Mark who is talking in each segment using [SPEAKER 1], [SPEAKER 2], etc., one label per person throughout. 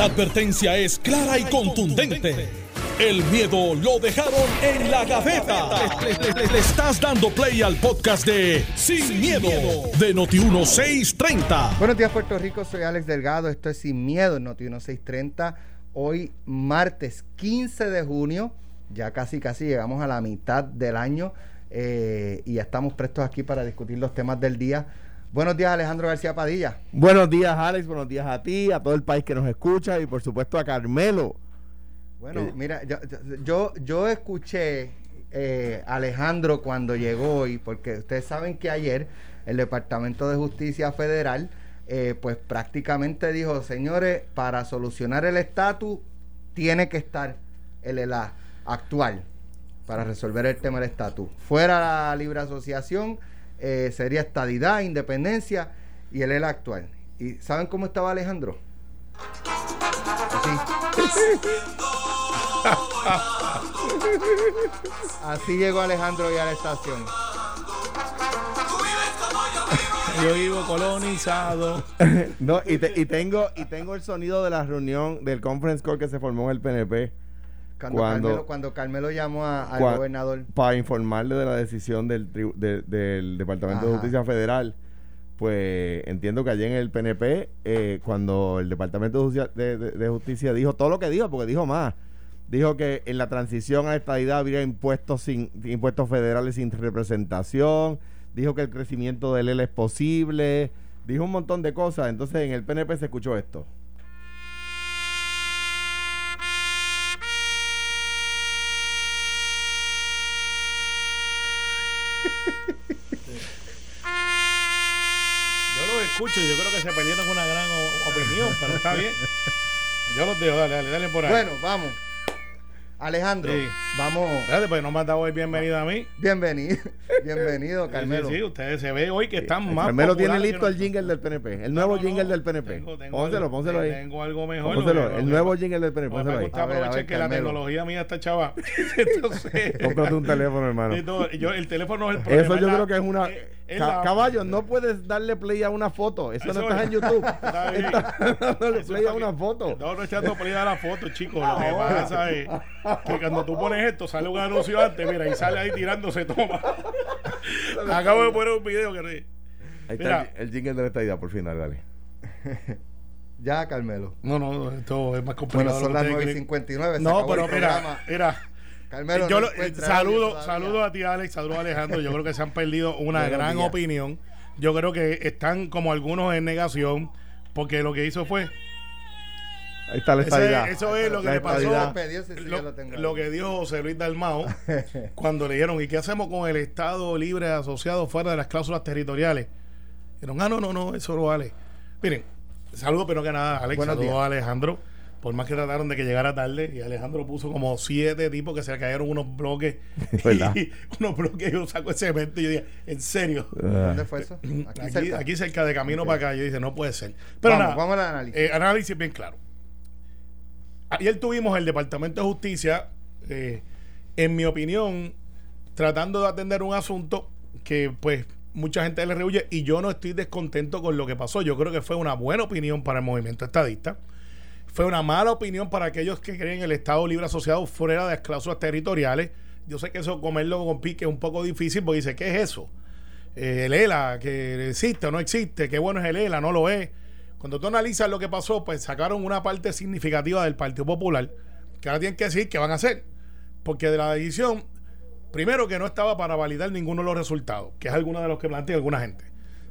[SPEAKER 1] La advertencia es clara y contundente. El miedo lo dejaron en la gaveta. Le, estás dando play al podcast de Sin, miedo, de Noti1630.
[SPEAKER 2] Buenos días Puerto Rico, soy Alex Delgado, esto es Sin Miedo en Noti 1630. Hoy martes 15 de junio, ya casi casi llegamos a la mitad del año eh, y ya estamos prestos aquí para discutir los temas del día. Buenos días Alejandro García Padilla.
[SPEAKER 3] Buenos días, Alex. Buenos días a ti, a todo el país que nos escucha y por supuesto a Carmelo.
[SPEAKER 2] Bueno,
[SPEAKER 3] Eh.
[SPEAKER 2] mira, yo, yo, yo escuché eh, Alejandro cuando llegó hoy, porque ustedes saben que ayer el Departamento de Justicia Federal, eh, pues prácticamente dijo, señores, para solucionar el estatus tiene que estar el ELA actual para resolver el tema del estatus. Fuera la libre asociación, eh, sería estadidad, independencia y el ELA actual. ¿Y saben cómo estaba Alejandro? Así. Así llegó Alejandro hoy a la estación.
[SPEAKER 4] Yo vivo colonizado.
[SPEAKER 3] No, y, te- y tengo y tengo el sonido de la reunión del conference call que se formó en el PNP
[SPEAKER 2] Cuando,
[SPEAKER 3] Cuando-
[SPEAKER 2] Carmelo, cuando Carmelo llamó a- al
[SPEAKER 3] Cua-
[SPEAKER 2] gobernador.
[SPEAKER 3] para informarle de la decisión del, tri- de- del Departamento de. Justicia Federal. Pues entiendo que allí en el PNP, eh, cuando el Departamento de Justicia, de- de- de Justicia dijo todo lo que dijo, porque dijo más, dijo que en la transición a esta idea habría impuestos sin impuestos federales sin representación, dijo que el crecimiento del EL es posible, dijo un montón de cosas. Entonces en el PNP se escuchó esto.
[SPEAKER 4] Escucho y yo creo que se perdieron con una gran opinión, pero está bien. Yo los dejo, dale, dale, dale por ahí.
[SPEAKER 2] Bueno, vamos. Alejandro,
[SPEAKER 4] Sí.
[SPEAKER 2] vamos.
[SPEAKER 4] Espérate, pues no me has dado hoy bienvenido a mí.
[SPEAKER 2] Bienvenido. Bienvenido, Carmelo.
[SPEAKER 4] Sí, sí, ustedes se ve hoy que están más
[SPEAKER 3] Carmelo tiene listo el jingle del PNP, el nuevo
[SPEAKER 4] No, no,
[SPEAKER 3] jingle del PNP.
[SPEAKER 4] Tengo- tengo
[SPEAKER 3] pónselo, pónselo ahí.
[SPEAKER 4] Tengo algo mejor.
[SPEAKER 3] Pónselo, el nuevo jingle del PNP, pónselo
[SPEAKER 4] me
[SPEAKER 3] ahí.
[SPEAKER 4] gusta
[SPEAKER 2] A ver, a
[SPEAKER 4] aprovechar
[SPEAKER 2] ver,
[SPEAKER 4] que la tecnología mía está chava. Entonces,
[SPEAKER 3] Cómprate un teléfono, hermano.
[SPEAKER 4] yo, el teléfono es el problema.
[SPEAKER 3] Eso yo creo que es una.
[SPEAKER 4] es
[SPEAKER 3] Ca-
[SPEAKER 4] la-
[SPEAKER 3] caballo, no puedes darle play a una foto. Eso,
[SPEAKER 4] Eso
[SPEAKER 3] no está
[SPEAKER 4] es.
[SPEAKER 3] en YouTube.
[SPEAKER 4] Está bien.
[SPEAKER 3] Estás play a una foto.
[SPEAKER 4] No, no echando play a la foto, chicos. Lo que pasa es que cuando tú pones esto, sale un anuncio antes, mira, y sale ahí tirándose toma. Acabo de poner un video que
[SPEAKER 3] Ahí
[SPEAKER 4] Mira.
[SPEAKER 3] está el, el jingle de esta idea, por fin, dale, dale.
[SPEAKER 2] Ya, Carmelo.
[SPEAKER 4] No, no, esto es más complicado.
[SPEAKER 2] Bueno, son las
[SPEAKER 4] que
[SPEAKER 2] 9 y
[SPEAKER 4] ustedes
[SPEAKER 2] 59. se
[SPEAKER 4] creen. No,
[SPEAKER 2] acabó
[SPEAKER 4] pero mira, mira.
[SPEAKER 2] Carmelo,
[SPEAKER 4] yo
[SPEAKER 2] no
[SPEAKER 4] lo- eh, saludo, saludo a ti, Alex, saludo a Alejandro. Yo creo que se han perdido una
[SPEAKER 2] Buenos
[SPEAKER 4] gran
[SPEAKER 2] días.
[SPEAKER 4] opinión. Yo creo que están como algunos en negación, porque lo que hizo fue
[SPEAKER 3] Ahí está la
[SPEAKER 4] Ese-
[SPEAKER 3] estadidad.
[SPEAKER 4] eso es lo que
[SPEAKER 3] La
[SPEAKER 4] le pasó. lo,
[SPEAKER 2] lo
[SPEAKER 4] lo que dijo José Luis Dalmao cuando le dijeron, ¿y qué hacemos con el Estado libre asociado fuera de las cláusulas territoriales? Dijeron, ah, no, no, no, eso no vale. Miren, saludos, pero que nada, Alex,
[SPEAKER 2] Buenos días.
[SPEAKER 4] a Alejandro. Por más que trataron de que llegara tarde, y Alejandro puso como siete tipos que se le cayeron unos bloques.
[SPEAKER 3] ¿Verdad?
[SPEAKER 4] y unos bloques, yo saco ese evento y yo dije, ¿en serio?
[SPEAKER 3] Ah,
[SPEAKER 2] ¿Dónde fue eso? Aquí,
[SPEAKER 4] Aquí,
[SPEAKER 2] cerca.
[SPEAKER 4] aquí cerca de camino para acá, yo dije, no puede ser. Pero
[SPEAKER 2] vamos,
[SPEAKER 4] nada,
[SPEAKER 2] vamos al análisis.
[SPEAKER 4] eh, análisis bien claro. Ayer tuvimos el Departamento de Justicia, eh, en mi opinión, tratando de atender un asunto que pues mucha gente le rehuye y yo no estoy descontento con lo que pasó. Yo creo que fue una buena opinión para el movimiento estadista. Fue una mala opinión para aquellos que creen el Estado libre asociado fuera de las cláusulas territoriales. Yo sé que eso comerlo con pique es un poco difícil porque dice, ¿qué es eso? Eh, el ELA, que existe o no existe, qué bueno es el ELA, no lo es. Cuando tú analizas lo que pasó, pues sacaron una parte significativa del Partido Popular, que ahora tienen que decir qué van a hacer. Porque de la decisión, primero que no estaba para validar ninguno de los resultados, que es alguno de los que plantea alguna gente.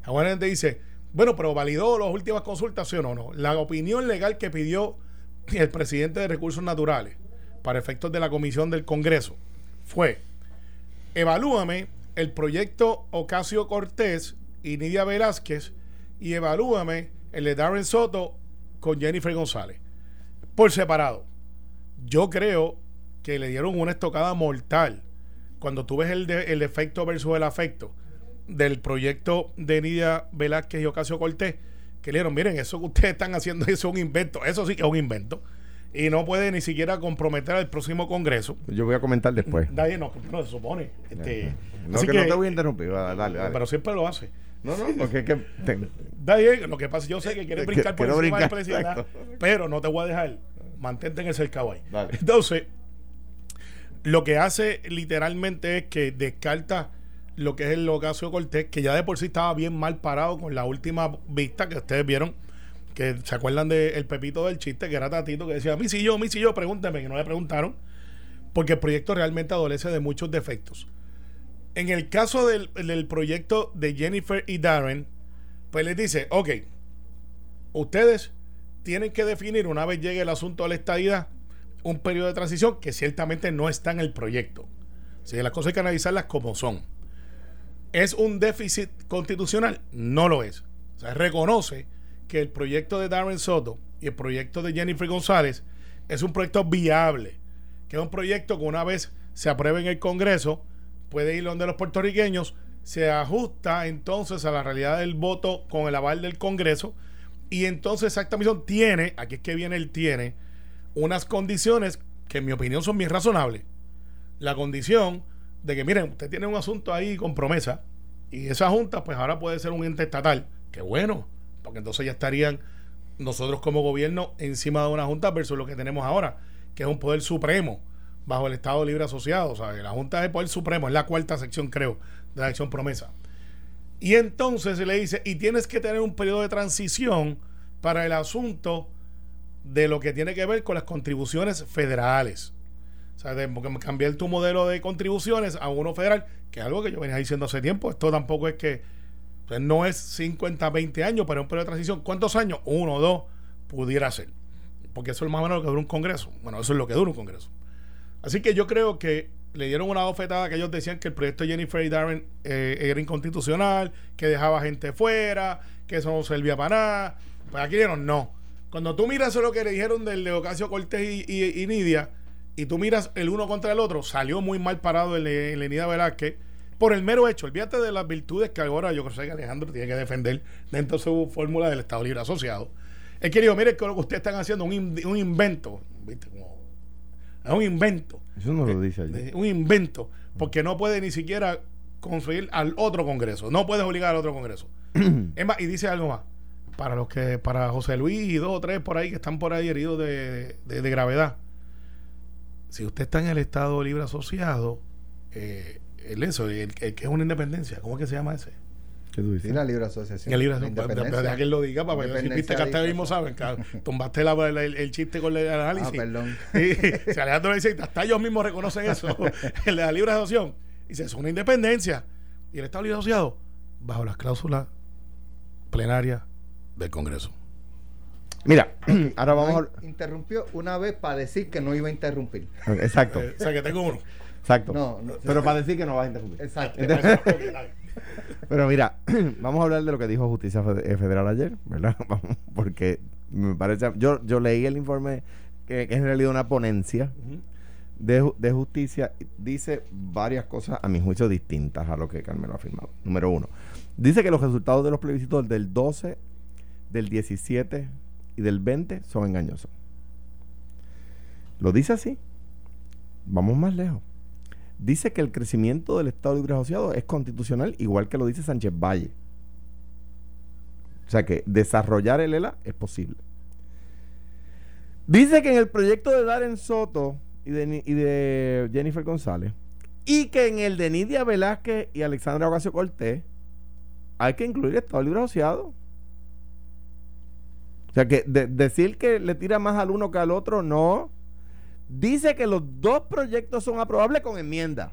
[SPEAKER 4] Alguna gente dice, bueno, pero validó las últimas consultas, ¿sí o no? La opinión legal que pidió el presidente de Recursos Naturales para efectos de la comisión del Congreso fue, evalúame el proyecto Ocasio Cortés y Nidia Velázquez y evalúame el de Darren Soto con Jennifer González por separado. Yo creo que le dieron una estocada mortal cuando tú ves el, el efecto versus el afecto del proyecto de Nidia Velázquez y Ocasio Cortés, que le dieron, miren, eso que ustedes están haciendo eso es un invento, eso sí que es un invento, y no puede ni siquiera comprometer al próximo Congreso.
[SPEAKER 3] Yo voy a comentar después.
[SPEAKER 4] Nadie no, no se supone. Este,
[SPEAKER 3] No,
[SPEAKER 4] así
[SPEAKER 3] que, no te voy a interrumpir. Dale, dale.
[SPEAKER 4] pero siempre lo hace.
[SPEAKER 3] no, no, porque es que. te-
[SPEAKER 4] bien, lo que pasa, yo sé que quieres brincar por encima del presidente, pero no te voy a dejar. Mantente en el cercado ahí.
[SPEAKER 3] Dale.
[SPEAKER 4] Entonces, lo que hace literalmente es que descarta lo que es el Ocasio Cortés, que ya de por sí estaba bien mal parado con la última vista que ustedes vieron, que se acuerdan del Pepito del chiste, que era Tatito, que decía, mi si yo, mi si yo, pregúnteme, que no le preguntaron, porque el proyecto realmente adolece de muchos defectos. En el caso del, del proyecto de Jennifer y Darren, pues les dice, ok, ustedes tienen que definir una vez llegue el asunto de la estadidad un periodo de transición que ciertamente no está en el proyecto. Así que las cosas hay que analizarlas como son. ¿Es un déficit constitucional? No lo es. O sea, reconoce que el proyecto de Darren Soto y el proyecto de Jennifer González es un proyecto viable, que es un proyecto que una vez se apruebe en el Congreso, puede ir donde los puertorriqueños, se ajusta entonces a la realidad del voto con el aval del Congreso y entonces esa misión tiene, aquí es que viene el tiene, unas condiciones que en mi opinión son bien razonables. La condición de que, miren, usted tiene un asunto ahí con promesa y esa junta pues ahora puede ser un ente estatal. Qué bueno, porque entonces ya estarían nosotros como gobierno encima de una junta versus lo que tenemos ahora, que es un poder supremo bajo el Estado Libre Asociado. Sea, la Junta el poder supremo, es la cuarta sección, creo, de la acción promesa. Y entonces se le dice, y tienes que tener un periodo de transición para el asunto de lo que tiene que ver con las contribuciones federales. O sea, de cambiar tu modelo de contribuciones a uno federal, que es algo que yo venía diciendo hace tiempo. Esto tampoco es que pues, no es 50, 20 años, pero un periodo de transición. ¿Cuántos años? Uno o dos pudiera ser. Porque eso es más o menos lo que dura un congreso. Bueno, eso es lo que dura un congreso. Así que yo creo que le dieron una bofetada que ellos decían que el proyecto de Jennifer y Darren eh, era inconstitucional, que dejaba gente fuera, que eso no servía para nada. Pues aquí dijeron no. Cuando tú miras lo que le dijeron del de Ocasio Cortés y- y Nidia, y tú miras el uno contra el otro, salió muy mal parado el, el de Nidia Velázquez por el mero hecho. Olvídate de las virtudes que ahora yo creo que Alejandro tiene que defender dentro de su fórmula del Estado Libre Asociado. Él querido, mire que lo que ustedes están haciendo un, un invento. ¿viste? Como- es un invento.
[SPEAKER 3] Eso no lo dice allí.
[SPEAKER 4] De- un invento, porque no puede ni siquiera conseguir al otro Congreso, no puedes obligar al otro Congreso. es más, y dice algo más, para los que, para José Luis y dos o tres por ahí que están por ahí heridos de, de- de gravedad, si usted está en el Estado Libre Asociado, eh, el eso, el, el que es una independencia, ¿cómo es que se llama ese?
[SPEAKER 3] ¿Qué tú
[SPEAKER 2] Sí,
[SPEAKER 3] dices?
[SPEAKER 2] la libre asociación.
[SPEAKER 4] Libre
[SPEAKER 2] La
[SPEAKER 4] Asociado.
[SPEAKER 2] independencia.
[SPEAKER 4] Deja que él lo diga para ver si
[SPEAKER 2] Independencia
[SPEAKER 4] viste que ellos mismos saben, claro. Tumbaste la- la- el, el chiste con el análisis.
[SPEAKER 2] Ah, perdón.
[SPEAKER 4] Sí, si Alejandro dice, hasta ellos mismos reconocen eso, el de la libre asociación. Dice, es una independencia. Y el Estado libre asociado, bajo las cláusulas plenarias del Congreso.
[SPEAKER 3] Mira, ahora vamos a...
[SPEAKER 2] Interrumpió una vez para decir que no iba a interrumpir.
[SPEAKER 3] Exacto,
[SPEAKER 4] Eh, o sea, que tengo uno.
[SPEAKER 3] exacto.
[SPEAKER 2] No, no.
[SPEAKER 3] Pero para decir que no vas a interrumpir.
[SPEAKER 2] Exacto.
[SPEAKER 3] Pero mira, vamos a hablar de lo que dijo Justicia eh, Federal ayer, ¿verdad? Vamos, Porque me parece. Yo, yo leí el informe que, que es en realidad una ponencia de, de justicia. Dice varias cosas, a mi juicio, distintas a lo que Carmelo ha afirmado. Número uno, dice que los resultados de los plebiscitos del 12, del 17 y del 20 son engañosos. Lo dice así. Vamos más lejos. Dice que el crecimiento del Estado Libre Asociado es constitucional, igual que lo dice Sánchez Valle. O sea que desarrollar el ELA es posible. Dice que en el proyecto de Darren Soto y de, y de Jennifer González, y que en el de Nidia Velázquez y Alexandra Ocasio Cortés, hay que incluir el Estado Libre Asociado. O sea que de- decir que le tira más al uno que al otro, no. Dice que los dos proyectos son aprobables con enmienda.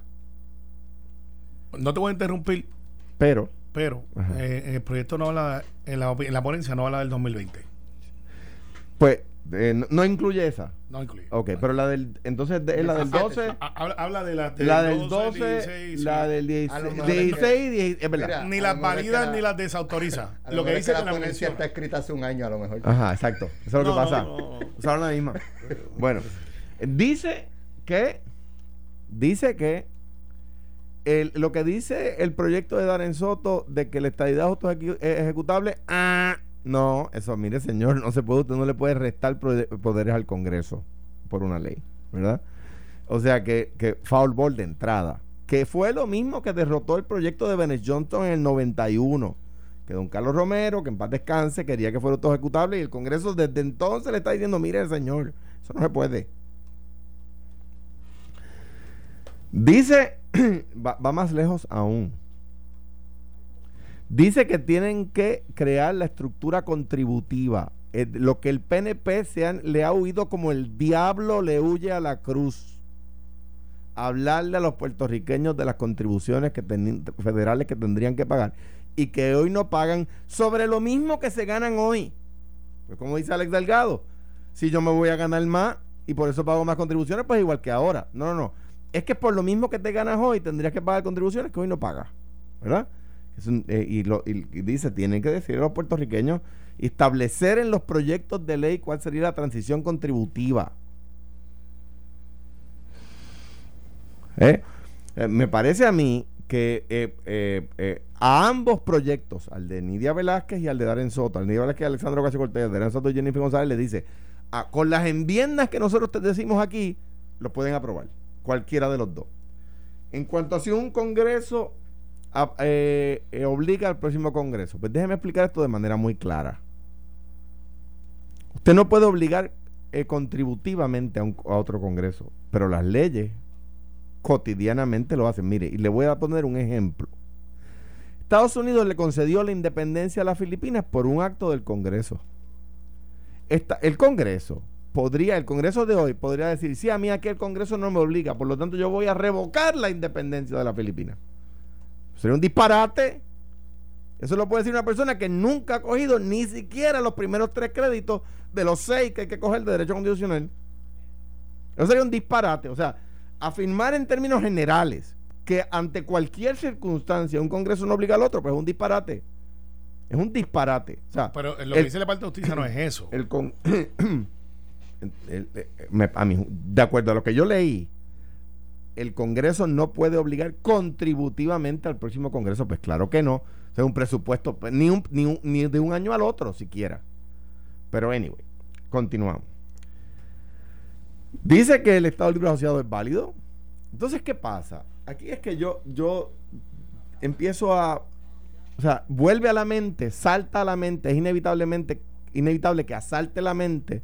[SPEAKER 4] No te voy a interrumpir,
[SPEAKER 3] Pero,
[SPEAKER 4] pero eh, el proyecto no habla, en la, en la ponencia no habla del 2020.
[SPEAKER 3] pues, eh, no, no incluye esa.
[SPEAKER 4] No incluye.
[SPEAKER 3] Ok, pero la del. Entonces, de- la del 12.
[SPEAKER 4] Ah, Habla, habla de la,
[SPEAKER 3] La del 12,
[SPEAKER 4] 16,
[SPEAKER 3] la del
[SPEAKER 2] A lo
[SPEAKER 3] 16,
[SPEAKER 2] mejor es
[SPEAKER 3] 16, 16, es verdad.
[SPEAKER 2] Mira,
[SPEAKER 4] Ni las
[SPEAKER 2] lo es
[SPEAKER 4] validas
[SPEAKER 2] la-
[SPEAKER 4] ni las desautoriza.
[SPEAKER 2] A
[SPEAKER 4] Lo que dice
[SPEAKER 2] es
[SPEAKER 4] que
[SPEAKER 2] la
[SPEAKER 4] la
[SPEAKER 2] ponencia está escrita hace un año a lo mejor.
[SPEAKER 3] Ajá, exacto. Eso es lo
[SPEAKER 4] No,
[SPEAKER 3] que pasa.
[SPEAKER 4] no, no, no.
[SPEAKER 3] Usaron la misma. Bueno, dice que. Dice que. el- lo que dice el proyecto de Darren Soto de que la estadidad es ejecutable, ah, no, eso, mire, señor, no se puede, usted no le puede restar poderes al Congreso por una ley, ¿verdad? O sea que, que foul ball de entrada, que fue lo mismo que derrotó el proyecto de Bennett Johnson en el 91, que don Carlos Romero, que en paz descanse, quería que fuera auto ejecutable y el Congreso desde entonces le está diciendo, mire señor, eso no se puede. Dice, va más lejos aún. Dice que tienen que crear la estructura contributiva, eh, lo que el PNP se han- le ha huido como el diablo le huye a la cruz. Hablarle a los puertorriqueños de las contribuciones que federales que tendrían que pagar y que hoy no pagan sobre lo mismo que se ganan hoy. Pues como dice Alex Delgado, si yo me voy a ganar más y por eso pago más contribuciones, pues igual que ahora. No, no, no. Es que por lo mismo que te ganas hoy tendrías que pagar contribuciones que hoy no pagas. ¿Verdad? Eh, y, lo- dice, tienen que decir los puertorriqueños, establecer en los proyectos de ley cuál sería la transición contributiva. ¿Eh? Eh, me parece a mí que a ambos proyectos, al de Nidia Velázquez y al de Darren Soto, al de Nidia Velázquez y Alexandro Ocasio Cortés, al de Darren Soto y Jennifer González, le dice, ah, con las enmiendas que nosotros te decimos aquí, lo pueden aprobar, cualquiera de los dos. En cuanto a si un Congreso eh, eh, obliga al próximo Congreso, pues déjeme explicar esto de manera muy clara. Usted no puede obligar eh, contributivamente a, otro Congreso, pero las leyes cotidianamente lo hacen. Mire, y le voy a poner un ejemplo. Estados Unidos le concedió la independencia a las Filipinas por un acto del Congreso. El Congreso podría, el Congreso de hoy podría decir, sí, a mí aquí el Congreso no me obliga, por lo tanto yo voy a revocar la independencia de las Filipinas. Sería un disparate. Eso lo puede decir una persona que nunca ha cogido ni siquiera los primeros tres créditos de los seis que hay que coger de derecho constitucional. Eso sería un disparate. O sea, afirmar en términos generales que ante cualquier circunstancia un Congreso no obliga al otro, pues es un disparate. Es un disparate. O sea,
[SPEAKER 4] Pero lo
[SPEAKER 3] el-
[SPEAKER 4] que dice la parte de justicia no es eso.
[SPEAKER 3] el con- el- me- a mí, de acuerdo a lo que yo leí, el Congreso no puede obligar contributivamente al próximo Congreso. Pues claro que no. O sea, un presupuesto, pues, ni, un, ni, un- ni de un año al otro siquiera. Pero anyway, continuamos. Dice que el Estado Libre Asociado es válido. Entonces, ¿qué pasa? Aquí es que yo, yo empiezo a. O sea, vuelve a la mente, salta a la mente, es inevitablemente, inevitable que asalte la mente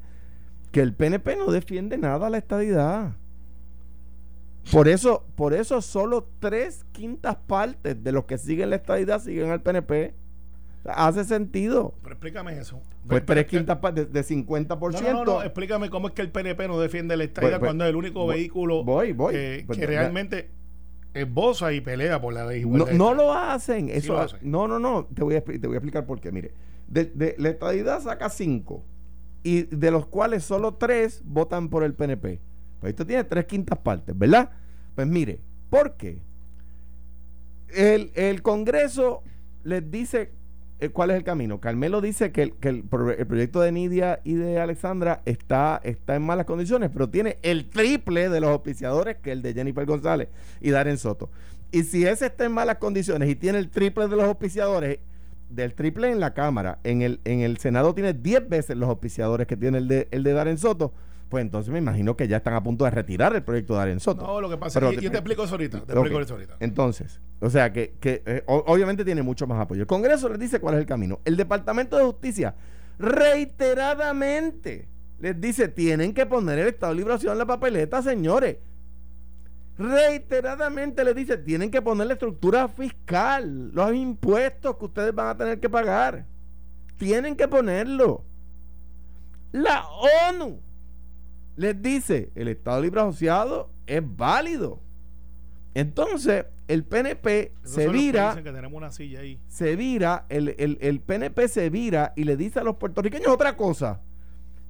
[SPEAKER 3] que el PNP no defiende nada a la estadidad. Por eso, por eso solo tres quintas partes de los que siguen la estadidad siguen al PNP. Hace sentido.
[SPEAKER 4] Pero explícame eso.
[SPEAKER 3] Pues tres quintas partes de 50%.
[SPEAKER 4] No, no, no, no, explícame cómo es que el PNP no defiende la estadía
[SPEAKER 3] Pues, pues,
[SPEAKER 4] cuando es el único
[SPEAKER 3] voy-
[SPEAKER 4] vehículo
[SPEAKER 3] voy, voy.
[SPEAKER 4] que,
[SPEAKER 3] Pues,
[SPEAKER 4] que realmente esboza y pelea por la
[SPEAKER 3] No,
[SPEAKER 4] desigualdad.
[SPEAKER 3] no lo hacen.
[SPEAKER 4] Sí
[SPEAKER 3] Eso,
[SPEAKER 4] lo hacen.
[SPEAKER 3] No, no, no. Te voy a, te voy a explicar por qué. Mire, de, de- la estadidad saca cinco y de los cuales solo tres votan por el PNP. Pues esto tiene tres quintas partes, ¿verdad? Pues mire, ¿por qué? El, el Congreso les dice eh, cuál es el camino. Carmelo dice que, el, el proyecto de Nidia y de Alexandra está, está en malas condiciones, pero tiene el triple de los auspiciadores que el de Jennifer González y Darren Soto. Y si ese está en malas condiciones y tiene el triple de los auspiciadores, del triple en la Cámara, en el, en el Senado tiene 10 veces los auspiciadores que tiene el de, el de Darren Soto, pues entonces me imagino que ya están a punto de retirar el proyecto de Darren Soto.
[SPEAKER 4] No, lo que pasa
[SPEAKER 3] Pero
[SPEAKER 4] es que
[SPEAKER 3] te-
[SPEAKER 4] yo te explico eso ahorita. Te explico eso ahorita.
[SPEAKER 3] Entonces, o sea que, que, eh, obviamente tiene mucho más apoyo. El Congreso les dice cuál es el camino. El Departamento de Justicia reiteradamente les dice, tienen que poner el Estado de Liberación en la papeleta, señores. Reiteradamente les dice, tienen que poner la estructura fiscal, los impuestos que ustedes van a tener que pagar. Tienen que ponerlo. La ONU les dice, el Estado Libre Asociado es válido. Entonces, el PNP
[SPEAKER 4] Esos
[SPEAKER 3] se vira,
[SPEAKER 4] dicen que tenemos una silla ahí.
[SPEAKER 3] se vira, el, el- el PNP se vira y le dice a los puertorriqueños otra cosa.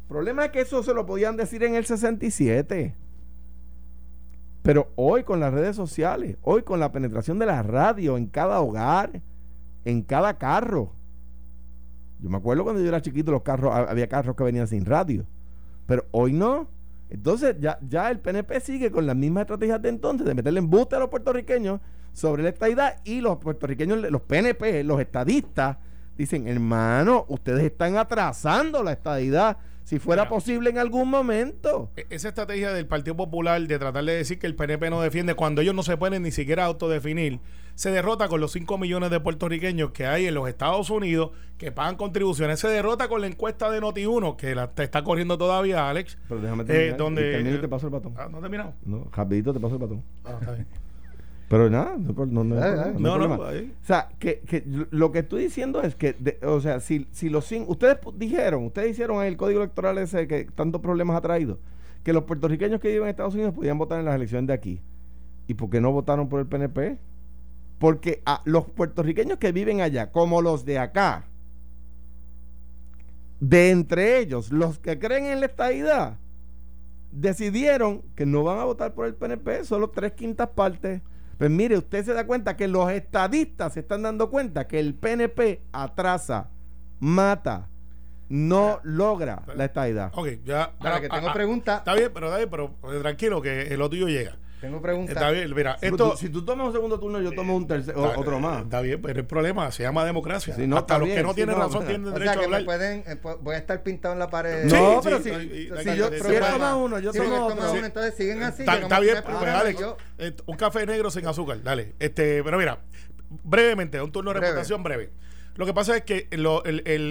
[SPEAKER 3] El problema es que eso se lo podían decir en el 67. Pero hoy con las redes sociales, hoy con la penetración de la radio en cada hogar, en cada carro. Yo me acuerdo cuando yo era chiquito, los carros, ha- había carros que venían sin radio. Pero hoy no. Entonces ya, ya el PNP sigue con las mismas estrategias de entonces, de meterle embuste a los puertorriqueños sobre la estadidad y los puertorriqueños, los PNP, los estadistas, dicen, hermano, ustedes están atrasando la estadidad. Si fuera posible en algún momento.
[SPEAKER 4] E- Esa estrategia del Partido Popular de tratar de decir que el PNP no defiende cuando ellos no se pueden ni siquiera autodefinir, se derrota con los 5 millones de puertorriqueños que hay en los Estados Unidos que pagan contribuciones. Se derrota con la encuesta de Noti1, que la, te está corriendo todavía, Alex.
[SPEAKER 3] Pero déjame
[SPEAKER 4] eh,
[SPEAKER 3] terminar.
[SPEAKER 4] donde,
[SPEAKER 3] Y termino y te paso el batón.
[SPEAKER 4] Ah, ¿No he terminado?
[SPEAKER 3] No, rapidito te paso el batón.
[SPEAKER 4] Ah, está bien.
[SPEAKER 3] Pero nada, no, no, no,
[SPEAKER 2] dale.
[SPEAKER 3] problema,
[SPEAKER 4] No,
[SPEAKER 3] hay
[SPEAKER 4] no, ahí.
[SPEAKER 3] O sea, que, que lo que estoy diciendo es que, de- o sea, si, si los cin- ustedes dijeron, ustedes hicieron el código electoral ese que tantos problemas ha traído, que los puertorriqueños que viven en Estados Unidos podían votar en las elecciones de aquí. ¿Y por qué no votaron por el PNP? Porque a los puertorriqueños que viven allá, como los de acá, de entre ellos, los que creen en la estadidad, decidieron que no van a votar por el PNP, solo tres quintas partes. Pues mire, usted se da cuenta que los estadistas se están dando cuenta que el PNP atrasa, mata, no logra la estadidad.
[SPEAKER 4] Ok, ya.
[SPEAKER 2] Para
[SPEAKER 4] ah,
[SPEAKER 2] que
[SPEAKER 4] ah,
[SPEAKER 2] tengo
[SPEAKER 4] ah,
[SPEAKER 2] pregunta,
[SPEAKER 4] Está bien, pero, está bien, pero eh, tranquilo, que lo tuyo llega.
[SPEAKER 2] Tengo pregunta.
[SPEAKER 4] Está bien, mira,
[SPEAKER 3] Si
[SPEAKER 4] esto.
[SPEAKER 3] tú- si tú tomas un segundo turno, yo tomo un tercer, o-
[SPEAKER 4] Está-
[SPEAKER 3] otro más.
[SPEAKER 4] Está bien, pero el problema se llama democracia.
[SPEAKER 3] No,
[SPEAKER 4] Hasta los
[SPEAKER 3] bien,
[SPEAKER 4] que no
[SPEAKER 3] sí,
[SPEAKER 4] tienen
[SPEAKER 3] no,
[SPEAKER 4] razón
[SPEAKER 3] bueno.
[SPEAKER 4] tienen
[SPEAKER 2] O
[SPEAKER 4] derecho
[SPEAKER 2] sea,
[SPEAKER 4] a
[SPEAKER 2] que me
[SPEAKER 4] hablar.
[SPEAKER 2] pueden, eh, voy a estar pintado en la pared.
[SPEAKER 3] No,
[SPEAKER 4] Sí,
[SPEAKER 3] pero
[SPEAKER 4] sí,
[SPEAKER 3] si, si yo, si
[SPEAKER 4] sí.
[SPEAKER 3] uno, yo tomo otro.
[SPEAKER 2] uno, entonces siguen así.
[SPEAKER 4] Está,
[SPEAKER 2] a
[SPEAKER 4] bien, pues,
[SPEAKER 2] problemas.
[SPEAKER 4] Alex,
[SPEAKER 2] Yo-
[SPEAKER 4] eh, un café negro sin azúcar, dale. Este, pero mira, brevemente, un turno de
[SPEAKER 2] Breve.
[SPEAKER 4] reputación breve. Lo que pasa es que el,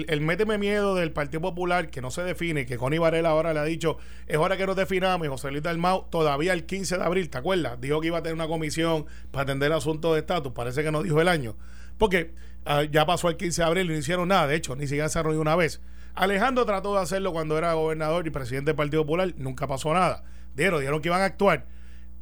[SPEAKER 4] el, méteme miedo del Partido Popular, que no se define, que Connie Varela ahora le ha dicho, es hora que nos definamos, y José Luis Dalmau, todavía el 15 de abril, ¿te acuerdas? Dijo que iba a tener una comisión para atender el asunto de estatus, parece que no dijo el año. Porque ah, ya pasó el 15 de abril y no hicieron nada, de hecho, ni siquiera se reunió una vez. Alejandro trató de hacerlo cuando era gobernador y presidente del Partido Popular, nunca pasó nada. Dieron, dijeron que iban a actuar.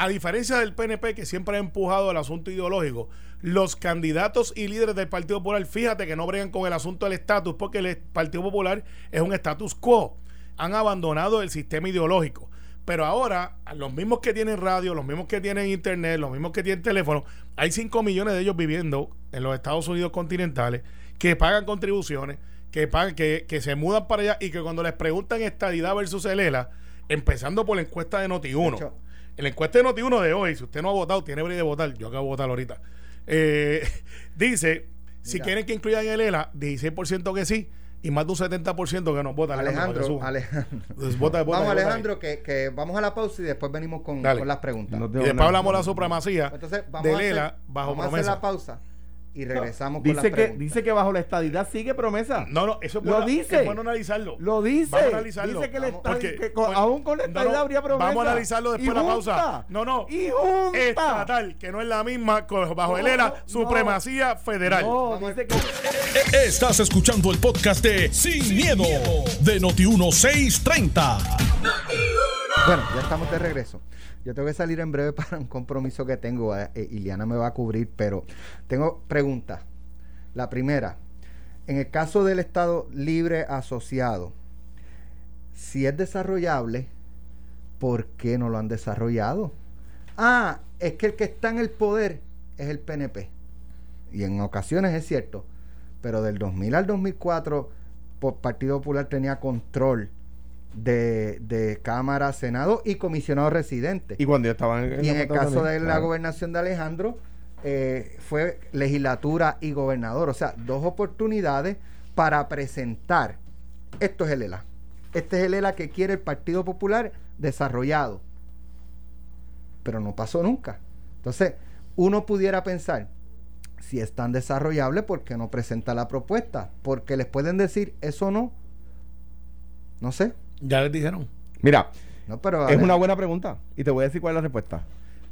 [SPEAKER 4] A diferencia del PNP que siempre ha empujado el asunto ideológico, los candidatos y líderes del Partido Popular, fíjate que no bregan con el asunto del estatus, porque el Partido Popular es un status quo. Han abandonado el sistema ideológico. Pero ahora, los mismos que tienen radio, los mismos que tienen internet, los mismos que tienen teléfono, hay 5 millones de ellos viviendo en los Estados Unidos continentales que pagan contribuciones, que, pagan, que, se mudan para allá y que cuando les preguntan estadidad versus el ELA, empezando por la encuesta de Noti1,
[SPEAKER 2] De hecho-
[SPEAKER 4] en la encuesta de Noti1 de hoy, si usted no ha votado, tiene break de votar, yo acabo de votar ahorita, eh, dice, si quieren que incluyan el ELA, 16% que sí y más de un 70% que no vota. para que
[SPEAKER 2] Alejandro. Alejandro.
[SPEAKER 4] Pues vota, vota,
[SPEAKER 2] Vamos,
[SPEAKER 4] vota.
[SPEAKER 2] Alejandro, que, que vamos a la pausa y después venimos con, las preguntas.
[SPEAKER 3] No
[SPEAKER 4] Y después hablamos de la supremacía
[SPEAKER 2] Entonces, vamos
[SPEAKER 4] de
[SPEAKER 2] a hacer,
[SPEAKER 4] Lela bajo
[SPEAKER 2] vamos a hacer
[SPEAKER 4] promesa.
[SPEAKER 2] la pausa y regresamos con las
[SPEAKER 3] Dice que,
[SPEAKER 2] preguntas.
[SPEAKER 3] dice que bajo la estadidad sigue promesa.
[SPEAKER 4] No, no, eso es
[SPEAKER 3] Lo
[SPEAKER 4] bueno,
[SPEAKER 3] dice.
[SPEAKER 4] es bueno analizarlo.
[SPEAKER 3] Lo dice.
[SPEAKER 4] Vamos a analizarlo.
[SPEAKER 3] Dice que, le
[SPEAKER 2] Vamos,
[SPEAKER 3] está-
[SPEAKER 4] porque-
[SPEAKER 3] que con-
[SPEAKER 4] bueno,
[SPEAKER 3] aún con la estadidad
[SPEAKER 4] no,
[SPEAKER 3] habría promesa.
[SPEAKER 4] vamos a analizarlo después de la pausa. No, no.
[SPEAKER 3] Y junta.
[SPEAKER 4] Estatal, que no es la misma bajo el
[SPEAKER 3] No,
[SPEAKER 4] ELA,
[SPEAKER 3] no.
[SPEAKER 4] supremacía federal.
[SPEAKER 3] No,
[SPEAKER 2] Vamos
[SPEAKER 3] dice que
[SPEAKER 1] E- Estás escuchando el podcast de Sin, miedo, de Noti1630.
[SPEAKER 2] Bueno, ya estamos de regreso. Yo tengo que salir en breve para un compromiso que tengo. eh, eh, Iliana me va a cubrir, pero tengo preguntas. La primera, en el caso del Estado libre asociado, si es desarrollable, ¿por qué no lo han desarrollado? Ah, es que el que está en el poder es el PNP. Y en ocasiones es cierto. Pero del 2000 al 2004, po- Partido Popular tenía control de, de Cámara, Senado y comisionado residente.
[SPEAKER 3] Y cuando yo estaba en,
[SPEAKER 2] Y en el caso
[SPEAKER 3] también,
[SPEAKER 2] de la
[SPEAKER 3] claro.
[SPEAKER 2] gobernación de Alejandro, eh, fue legislatura y gobernador. O sea, dos oportunidades para presentar. Esto es el ELA. Este es el ELA que quiere el Partido Popular desarrollado. Pero no pasó nunca. Entonces, uno pudiera pensar, si es tan desarrollable, ¿por qué no presenta la propuesta? Porque les pueden decir, eso no. No sé.
[SPEAKER 4] Ya les dijeron.
[SPEAKER 3] Mira,
[SPEAKER 2] No, pero
[SPEAKER 3] es una buena pregunta. Y te voy a decir cuál es la respuesta.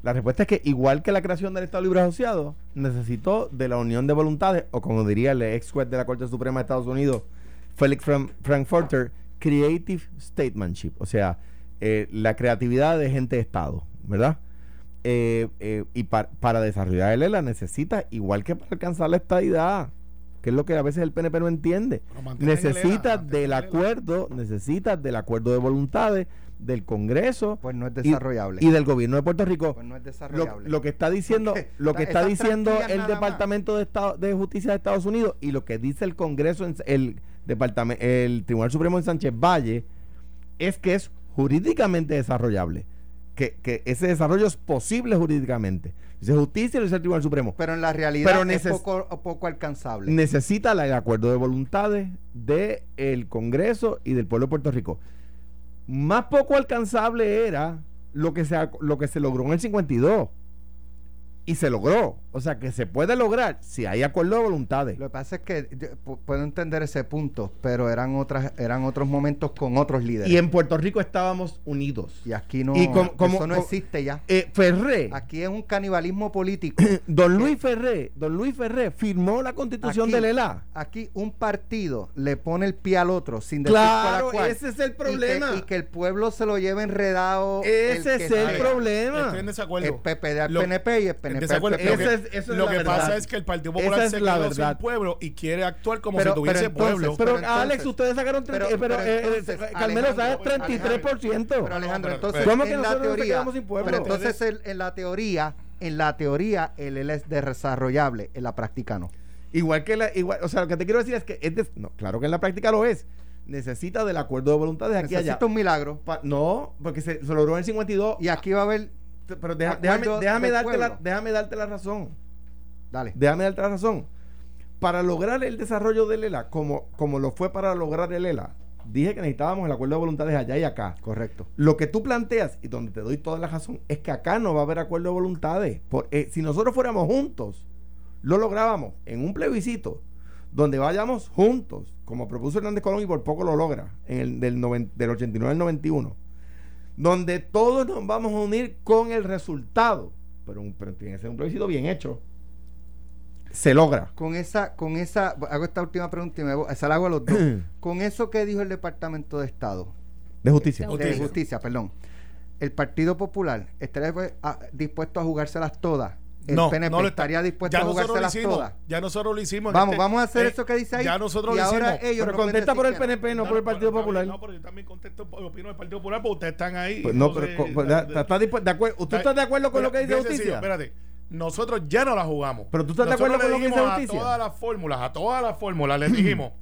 [SPEAKER 3] La respuesta es que, igual que la creación del Estado Libre Asociado, necesitó de la unión de voluntades, o como diría el ex juez de la Corte Suprema de Estados Unidos, Felix Fran- Frankfurter, creative statemanship. O sea, eh, la creatividad de gente de Estado, ¿verdad? Eh, eh, y par- para desarrollar el ELA necesita, igual que para alcanzar la estadidad, que es lo que a veces el PNP no entiende, necesitas
[SPEAKER 4] mantengan
[SPEAKER 3] del
[SPEAKER 4] el ELA.
[SPEAKER 3] acuerdo, necesitas del acuerdo de voluntades del Congreso
[SPEAKER 2] Pues no es
[SPEAKER 3] y-
[SPEAKER 2] desarrollable.
[SPEAKER 3] y, del gobierno de Puerto Rico.
[SPEAKER 2] Pues no es
[SPEAKER 3] Lo,
[SPEAKER 2] desarrollable.
[SPEAKER 3] lo que está diciendo,
[SPEAKER 2] Porque
[SPEAKER 3] lo que está diciendo el
[SPEAKER 2] más.
[SPEAKER 3] Departamento de Estado de Justicia de Estados Unidos y lo que dice el Congreso, en- el departamento, el Tribunal Supremo en Sánchez Valle, es que es jurídicamente desarrollable. que, que ese desarrollo es posible jurídicamente. Dice justicia y lo dice el Tribunal Supremo.
[SPEAKER 2] Pero en la realidad
[SPEAKER 3] Pero
[SPEAKER 2] es poco, poco alcanzable.
[SPEAKER 3] Necesita la- el acuerdo de voluntades del Congreso y del pueblo de Puerto Rico. Más poco alcanzable era lo que se, lo que se logró en el 52. Y se logró. O sea, que se puede lograr si hay acuerdo de voluntades.
[SPEAKER 2] Lo que pasa es que yo puedo entender ese punto, pero eran otras eran otros momentos con otros líderes.
[SPEAKER 3] Y en Puerto Rico estábamos unidos.
[SPEAKER 2] Y aquí no
[SPEAKER 3] Y como- como-
[SPEAKER 2] eso no existe ya.
[SPEAKER 3] Eh, Ferré,
[SPEAKER 2] Aquí es un canibalismo político.
[SPEAKER 3] don Luis Ferré, don Luis Ferré firmó la constitución
[SPEAKER 2] Aquí-
[SPEAKER 3] del ELA.
[SPEAKER 2] Aquí un partido le pone el pie al otro sin decir
[SPEAKER 3] Claro, ese es el
[SPEAKER 2] Y que-
[SPEAKER 3] problema.
[SPEAKER 2] Y que, el pueblo se lo lleve enredado.
[SPEAKER 3] Ese
[SPEAKER 2] que
[SPEAKER 3] es el
[SPEAKER 2] sabe.
[SPEAKER 3] problema.
[SPEAKER 4] Estoy en desacuerdo.
[SPEAKER 2] El PPD al
[SPEAKER 4] Lo-
[SPEAKER 2] PNP y el PNP
[SPEAKER 4] desacuerdo. Lo que,
[SPEAKER 3] Esa es- eso es
[SPEAKER 4] lo
[SPEAKER 3] la
[SPEAKER 4] que
[SPEAKER 3] verdad.
[SPEAKER 4] pasa es que el Partido Popular
[SPEAKER 3] es
[SPEAKER 4] se
[SPEAKER 3] la
[SPEAKER 4] quedó
[SPEAKER 3] verdad.
[SPEAKER 4] sin pueblo y quiere actuar como
[SPEAKER 2] Pero-
[SPEAKER 4] si tuviese
[SPEAKER 2] pero entonces-
[SPEAKER 4] pueblo.
[SPEAKER 3] Pero,
[SPEAKER 2] Pero entonces-
[SPEAKER 3] Alex, ustedes sacaron 30,
[SPEAKER 2] pero-
[SPEAKER 3] pero,
[SPEAKER 2] pero
[SPEAKER 3] eh,
[SPEAKER 2] entonces,
[SPEAKER 3] eh, Carmelo, ¿sabes?
[SPEAKER 2] Alejandro,
[SPEAKER 3] 33%.
[SPEAKER 2] Pero Alejandro,
[SPEAKER 4] pero-
[SPEAKER 2] entonces
[SPEAKER 3] ¿Cómo que
[SPEAKER 2] en la
[SPEAKER 3] nosotros nos
[SPEAKER 2] teoría,
[SPEAKER 3] quedamos sin pueblo?
[SPEAKER 2] pero entonces el- en la teoría, en la teoría el él es desarrollable, en la práctica no.
[SPEAKER 3] Igual que la, igual, o sea, lo que te quiero decir es que es de- no, claro que en la práctica lo es. Necesita del acuerdo de voluntad de aquí a allá.
[SPEAKER 2] Necesita un milagro
[SPEAKER 3] Pa- no, porque se, se logró en el 52.
[SPEAKER 2] y aquí va a haber
[SPEAKER 3] pero deja- déjame, déjame darte la, déjame darte la razón.
[SPEAKER 2] dale.
[SPEAKER 3] Déjame darte la razón. Para lograr el desarrollo del ELA, como, como lo fue para lograr el ELA, dije que necesitábamos el acuerdo de voluntades allá y acá.
[SPEAKER 2] Correcto.
[SPEAKER 3] Lo que tú planteas, y donde te doy toda la razón, es que acá no va a haber acuerdo de voluntades. Por- eh, si nosotros fuéramos juntos, lo lográbamos en un plebiscito, donde vayamos juntos, como propuso Hernández Colón y por poco lo logra, en el del, noven- del 89 al 91, donde todos nos vamos a unir con el resultado, pero, un, pero tiene que ser un plebiscito bien hecho, se logra.
[SPEAKER 2] Con esa, con esa, hago esta última pregunta y me voy, esa la hago a los dos. con eso que dijo el Departamento de Estado,
[SPEAKER 3] De justicia.
[SPEAKER 2] de
[SPEAKER 4] Justicia.
[SPEAKER 2] justicia, perdón. El Partido Popular estaría pues, dispuesto a jugárselas todas. El
[SPEAKER 4] no,
[SPEAKER 2] PNP
[SPEAKER 4] no lo
[SPEAKER 2] estaría dispuesto
[SPEAKER 4] ya
[SPEAKER 2] a jugárselas
[SPEAKER 4] hicimos.
[SPEAKER 2] todas.
[SPEAKER 4] Ya nosotros lo hicimos.
[SPEAKER 2] Vamos,
[SPEAKER 4] este-
[SPEAKER 2] vamos a hacer
[SPEAKER 4] eh,
[SPEAKER 2] eso que dice ahí.
[SPEAKER 4] Ya nosotros
[SPEAKER 2] y
[SPEAKER 4] lo
[SPEAKER 2] ahora
[SPEAKER 4] hicimos.
[SPEAKER 2] ellos
[SPEAKER 3] Pero
[SPEAKER 2] no
[SPEAKER 3] contesta por el
[SPEAKER 2] que no.
[SPEAKER 3] PNP, no por el Partido
[SPEAKER 4] pero-
[SPEAKER 3] Popular.
[SPEAKER 4] No, pero yo también contesto, opino del Partido Popular porque ustedes están ahí.
[SPEAKER 3] Pues no, pero
[SPEAKER 4] entonces,
[SPEAKER 3] co-
[SPEAKER 4] da-
[SPEAKER 3] ¿está- está dispu- de acuerdo- ¿Usted está de acuerdo con lo que dice justicia?
[SPEAKER 4] Espérate. Nosotros ya no la jugamos.
[SPEAKER 3] Pero tú estás de acuerdo con lo que dice justicia.
[SPEAKER 4] A todas las fórmulas, a todas las fórmulas les dijimos,